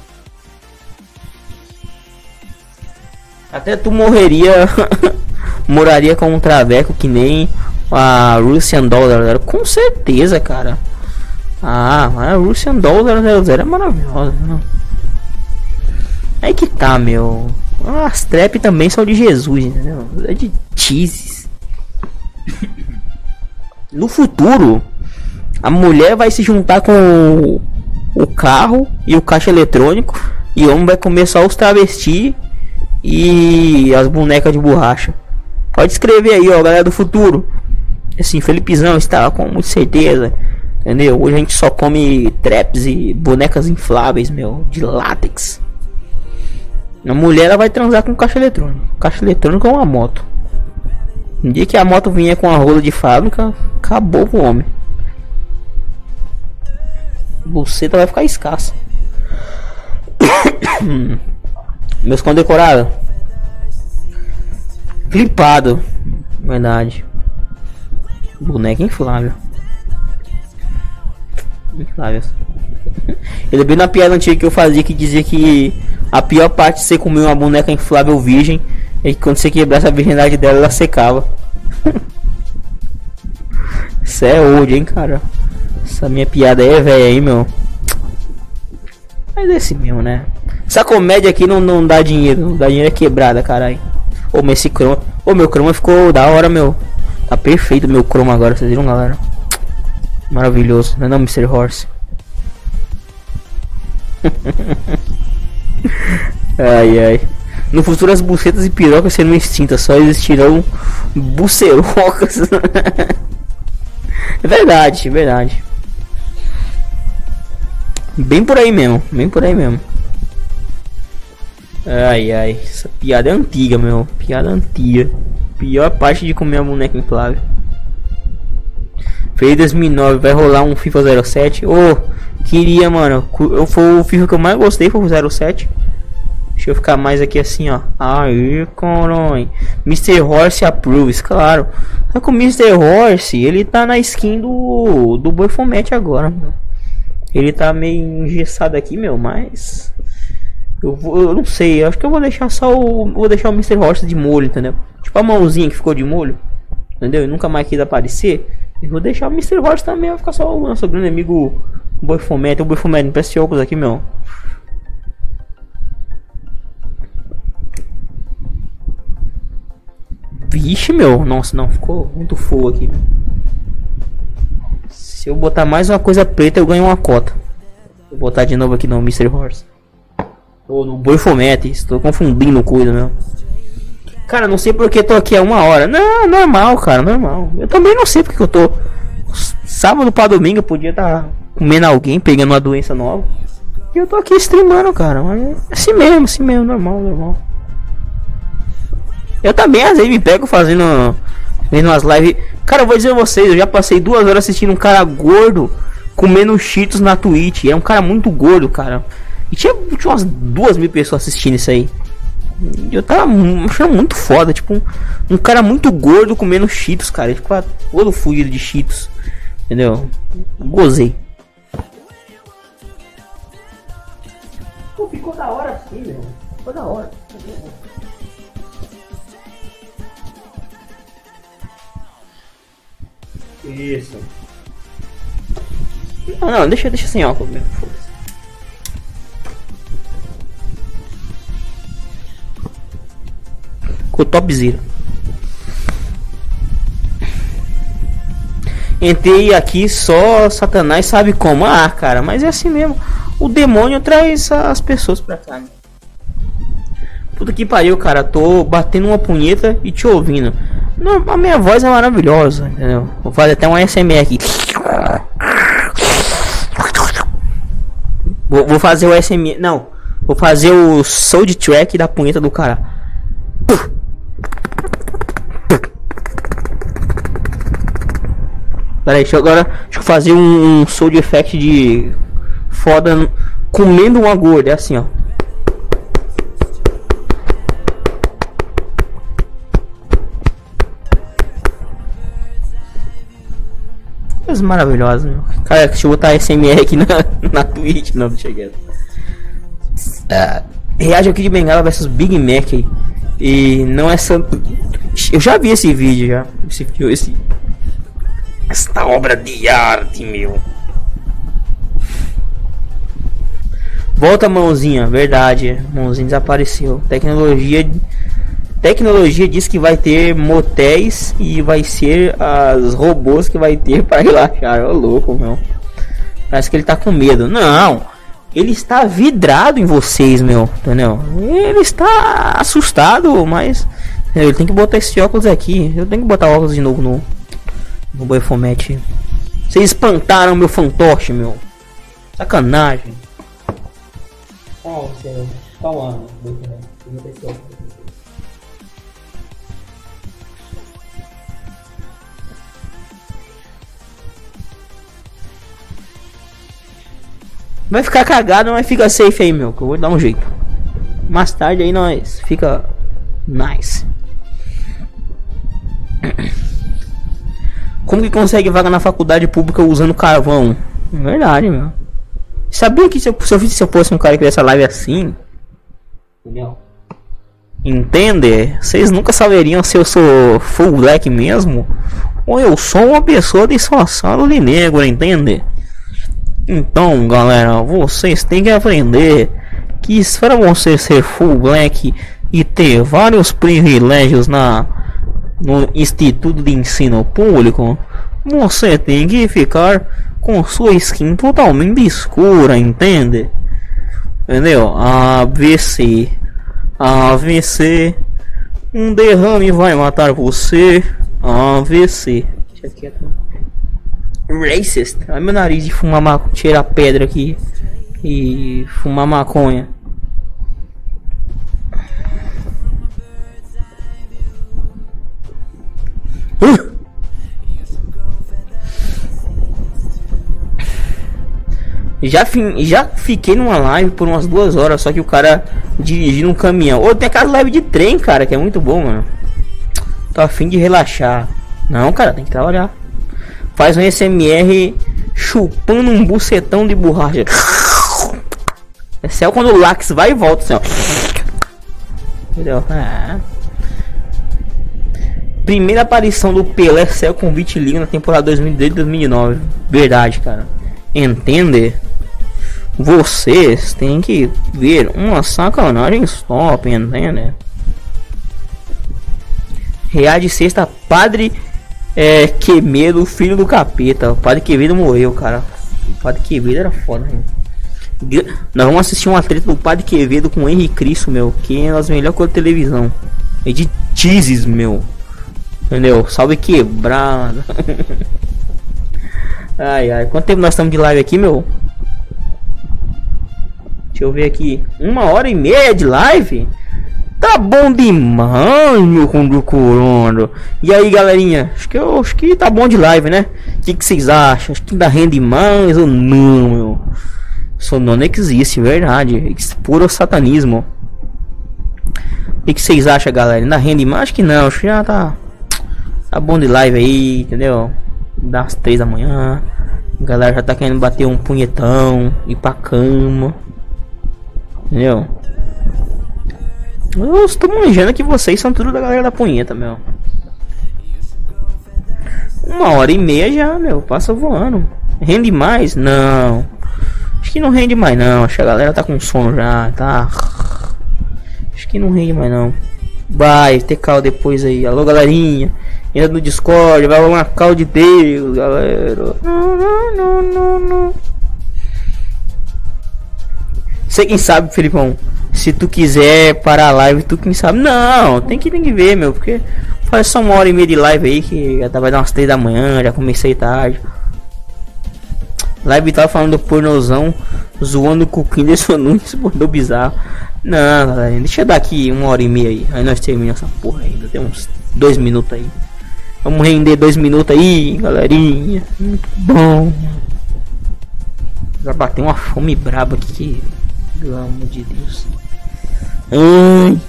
Até tu morreria, moraria com um traveco que nem a Russian Dollar com certeza, cara. Ah, a Russian Dollar 00 é maravilhosa. Né? Aí que tá, meu. As trap também são de Jesus, entendeu? É de cheeses. No futuro, a mulher vai se juntar com o, carro e o caixa eletrônico e o homem vai comer só os travestis e as bonecas de borracha. Pode escrever aí, ó, galera do futuro. Assim, Felipezão está com muita certeza. Entendeu? Hoje a gente só come traps e bonecas infláveis, meu, de látex. A mulher ela vai transar com caixa eletrônico. Caixa eletrônico é uma moto. Dia que a moto vinha com a rola de fábrica, acabou o homem. Buceta vai ficar escassa. Meus condecorados. Flipado. Verdade. Boneca inflável. Inflável. Ele bem na piada antiga que eu fazia que dizia que a pior parte de você comer uma boneca inflável virgem é que quando você quebrasse a virgindade dela, ela secava. Isso é old, hein, cara. Essa minha piada aí é velha aí, meu. Mas é esse mesmo, né? Essa comédia aqui não, não dá dinheiro. Não dá dinheiro é quebrada, caralho. Ô, mas esse croma. Ô, meu croma ficou da hora, meu. Tá perfeito meu chroma agora, vocês viram, galera? Maravilhoso, não é não, Mr. Horse? ai, ai. No futuro as bucetas e pirocas serão extintas, só existirão bucerocas. verdade, verdade. Bem por aí mesmo, bem por aí mesmo. Ai, ai, essa piada é antiga, meu. Piada antiga. Pior parte de comer a boneca inflável. Fez 2009, vai rolar um FIFA 07. Ô, oh, queria, mano. Eu, foi o FIFA que eu mais gostei, foi o 07. Deixa eu ficar mais aqui assim, ó. Aí, coronha. Mr. Horse approves, claro. Só que o Mr. Horse, ele tá na skin do, do Boifomete agora. Ele tá meio engessado aqui, meu, mas... Eu, vou, eu não sei, acho que eu vou deixar só o... Vou deixar o Mr. Horse de molho, entendeu? Tipo a mãozinha que ficou de molho. Entendeu? E nunca mais quis aparecer. Eu vou deixar o Mr. Horse também. Vai ficar só o nosso grande amigo Boi Fomete. O Boi Fomete, não parece óculos aqui, meu. Vixe, meu. Nossa, não. Ficou muito fogo aqui. Se eu botar mais uma coisa preta, eu ganho uma cota. Vou botar de novo aqui no Mr. Horse. Ou no Boi Fomete. Estou confundindo coisa, meu. Cara, não sei porque tô aqui há uma hora. Não, normal, cara, normal. Eu também não sei porque eu tô. Sábado pra domingo eu podia estar tá comendo alguém, pegando uma doença nova. E eu tô aqui streamando, cara. Mas é assim mesmo, assim mesmo, normal, normal. Eu também às vezes me pego fazendo. Vendo umas lives. Cara, eu vou dizer a vocês, eu já passei duas horas assistindo um cara gordo comendo cheetos na Twitch. É um cara muito gordo, cara. E tinha, tinha umas duas mil pessoas assistindo isso aí. Eu tava achando muito foda, tipo, um, um cara muito gordo comendo cheetos, cara. Ele ficava todo fugido de cheetos. Entendeu? Gozei. Pô, ficou da hora assim, meu. Ficou da hora. Isso. Não, não, deixa, deixa sem óculos mesmo. Ficou topzera. Entrei aqui só Satanás sabe como. Ah, cara, mas é assim mesmo. O demônio traz as pessoas pra cá. Né? Puta que pariu, cara. Tô batendo uma punheta e te ouvindo. Não, a minha voz é maravilhosa, entendeu? Vou fazer até um SMR aqui. Vou, vou fazer o SMR. Não. Vou fazer o sound track da punheta do cara. Pera aí, deixa eu agora deixa eu fazer um, um sound effect de foda comendo uma gorda. É assim, ó. Coisa maravilhosa, meu. Cara, deixa eu botar SMR aqui na, na Twitch. Não, deixa quieto. Uh, reage aqui de Bengala versus Big Mac. E não é santo. Eu já vi esse vídeo já. Esse, esse, esta obra de arte, meu. Volta mãozinha, verdade. Mãozinha desapareceu. Tecnologia Tecnologia diz que vai ter motéis e vai ser as robôs que vai ter para relaxar. Ô louco, meu. Parece que ele tá com medo. Não. Ele está vidrado em vocês, meu. Entendeu? Ele está assustado, mas ele tem que botar esse óculos aqui. Eu tenho que botar óculos de novo no no Boifomete. Vocês espantaram meu fantoche, meu. Sacanagem. Calma, calma. Vai ficar cagado, mas fica safe aí, meu. Que eu vou dar um jeito. Mais tarde aí nós fica nice. Como que consegue vaga na faculdade pública usando carvão? Verdade, meu. Sabia que se eu, se eu, se eu fosse um cara que essa live assim. Entendeu? Entende? Vocês nunca saberiam se eu sou full black mesmo ou eu sou uma pessoa disfarçada de negro, entende? Então, galera, vocês têm que aprender que para você ser full black e ter vários privilégios na no Instituto de Ensino Público, você tem que ficar com sua skin totalmente escura, entende? Entendeu? AVC, AVC, um derrame vai matar você, AVC. Racist. Olha meu nariz de fumar maconha, tirar pedra aqui e fumar maconha. Já, já fiquei numa live por umas duas horas, só que o cara dirigindo um caminhão. Ou tem aquela live de trem, cara, que é muito bom, mano. Tô afim de relaxar. Não, cara, tem que trabalhar faz um SMR chupando um bucetão de borracha. É céu quando o Lax vai e volta assim, ó. Entendeu? É. Primeira aparição do Pelé céu com vitiligo na temporada 2008-2009. Verdade, cara. Entende? Vocês têm que ver uma sacanagem stop, entende? Reade sexta, padre é, Quemedo, filho do capeta. O padre Quevedo morreu, cara. O padre Quevedo era foda, mano. Nós vamos assistir uma treta do padre Quevedo com Henrique Cristo, meu. Que é as melhores coisas da televisão. É de cheeses, meu. Entendeu? Salve quebrada. ai, ai. Quanto tempo nós estamos de live aqui, meu? Deixa eu ver aqui. Uma hora e meia de live? Tá bom demais, meu conducorando. E aí, galerinha? Acho que, eu, acho que tá bom de live, né? O que, que vocês acham? Acho que ainda rende mais ou não, meu? Não existe, verdade. Puro satanismo. O que, que vocês acham, galera? Ainda rende mais? Acho que não. Acho que já tá. Tá bom de live aí, entendeu? Das três da manhã. A galera já tá querendo bater um punhetão, ir pra cama. Entendeu? Eu estou manjando que vocês são tudo da galera da punheta, meu. Uma hora e meia já, meu. Passa voando. Rende mais? Não. Acho que não rende mais, não. Acho que a galera tá com sono já, tá? Acho que não rende mais, não. Vai, ter cal depois aí. Alô, galerinha. Entra no Discord, vai uma cal de Deus, galera. Não, não, não. Você quem sabe, Felipão se tu quiser parar a live, tu quem sabe. Não, tem que, tem que ver, meu, porque faz só uma hora e meia de live aí que já vai dar umas 3 da manhã, já comecei tarde. Live tava falando do pornozão, zoando o cuquinho desse Nunes, mandou bizarro. Não, galera, deixa eu dar aqui uma hora e meia aí. Aí nós terminamos essa porra ainda. Tem uns dois minutos aí. Vamos render dois minutos aí, galerinha. Muito bom. Já bateu uma fome braba aqui. Pelo amor de Deus. Ai.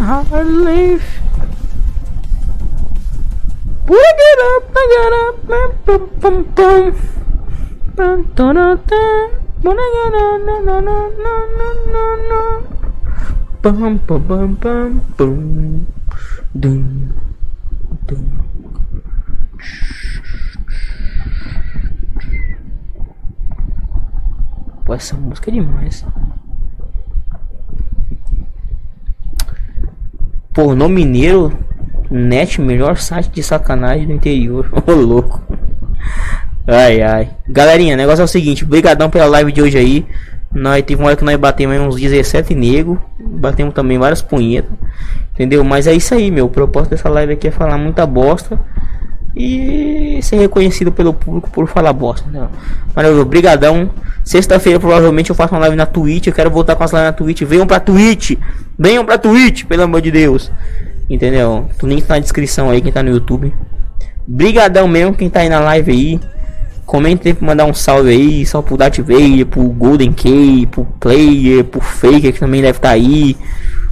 Hard life. Pick it up, Dum, dum. Pô, essa música é demais. Pornô Mineiro, net, melhor site de sacanagem do interior. Ô louco. Ai ai. Galerinha, negócio é o seguinte, brigadão pela live de hoje aí. Nós teve uma hora que nós batemos uns 17 negros, batemos também várias punhetas. Entendeu? Mas é isso aí, meu. O propósito dessa live aqui é falar muita bosta e ser reconhecido pelo público por falar bosta. Né? Maravilha, brigadão. Sexta-feira provavelmente eu faço uma live na Twitch, eu quero voltar com as lives na Twitch. Venham pra Twitch! Venham pra Twitch, pelo amor de Deus. Entendeu? O link tá na descrição aí, quem tá no YouTube. Brigadão mesmo, quem tá aí na live aí. Comenta aí pra mandar um salve aí, só pro Darth pro Golden Key, pro Player, pro Faker que também deve estar tá aí.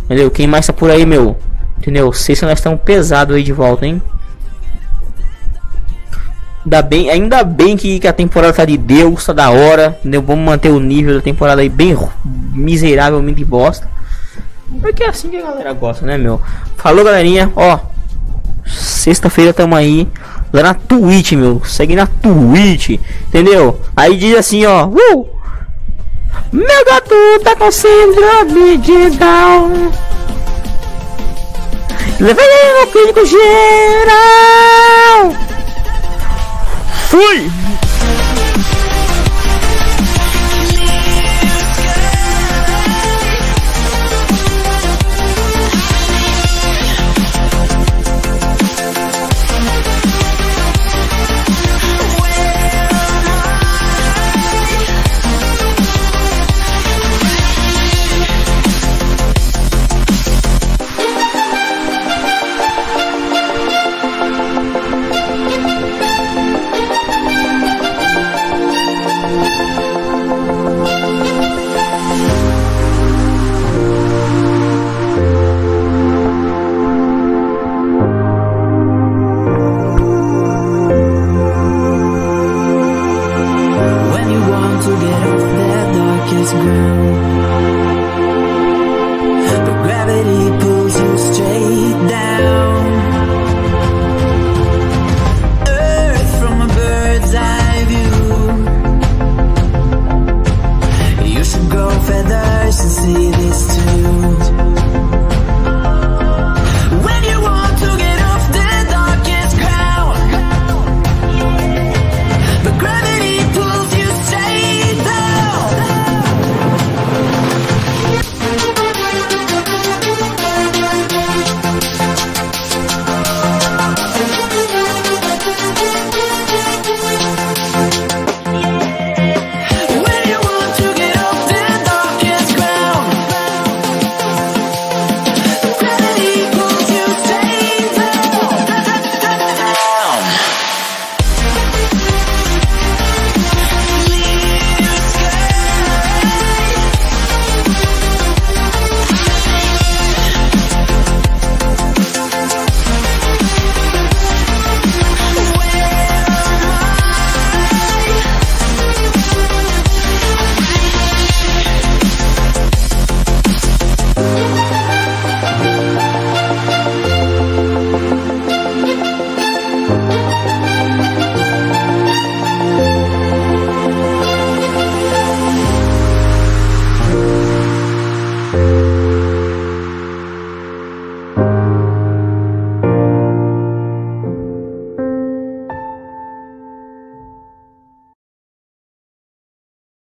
Entendeu? Quem mais tá por aí, meu? Entendeu? Sexta nós estamos pesado aí de volta, hein? Ainda bem, ainda bem que, que a temporada tá de Deus, tá da hora. Entendeu? Vamos manter o nível da temporada aí bem miseravelmente bosta. Porque é assim que a galera gosta, né, meu? Falou, galerinha. Ó, sexta-feira tamo aí. Lá na Twitch, meu. Segue na Twitch, entendeu? Aí diz assim, ó. Uh! Meu gato tá com síndrome de Down. Levei ele no clínico geral. Fui!